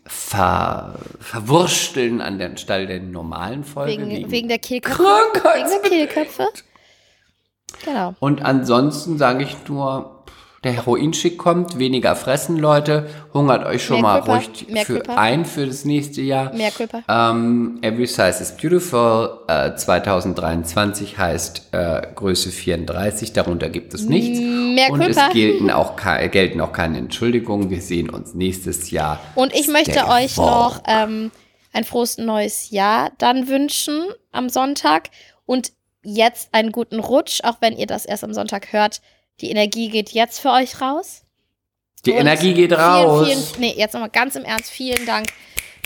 ver verwursteln an der Stelle der normalen Folge. Wegen, wegen der Kehlköpfe. Wegen der Kehlköpfe. Genau. Und ansonsten sage ich nur, der Heroinschick kommt, weniger fressen, Leute. Hungert euch schon Mehr mal Kulpa, ruhig mehr für Kulpa. ein für das nächste Jahr. Mehr Kulpa. Ähm, Every Size is Beautiful äh, 2023 heißt äh, Größe 34, darunter gibt es nichts. Mehr Und Kulpa. es gelten auch, gelten auch keine Entschuldigungen. Wir sehen uns nächstes Jahr. Und ich möchte Stay euch warm. noch ähm, ein frohes neues Jahr dann wünschen am Sonntag. Und jetzt einen guten Rutsch, auch wenn ihr das erst am Sonntag hört. Die Energie geht jetzt für euch raus. Die Und Energie geht vielen, raus. Vielen, nee, jetzt nochmal ganz im Ernst, vielen Dank,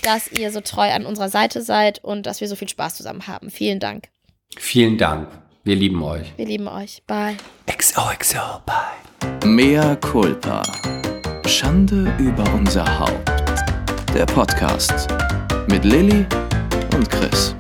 dass ihr so treu an unserer Seite seid und dass wir so viel Spaß zusammen haben. Vielen Dank. Vielen Dank. Wir lieben euch. Wir lieben euch. Bye. XOXO, bye. Mea culpa. Schande über unser Haupt. Der Podcast mit Lilly und Chris.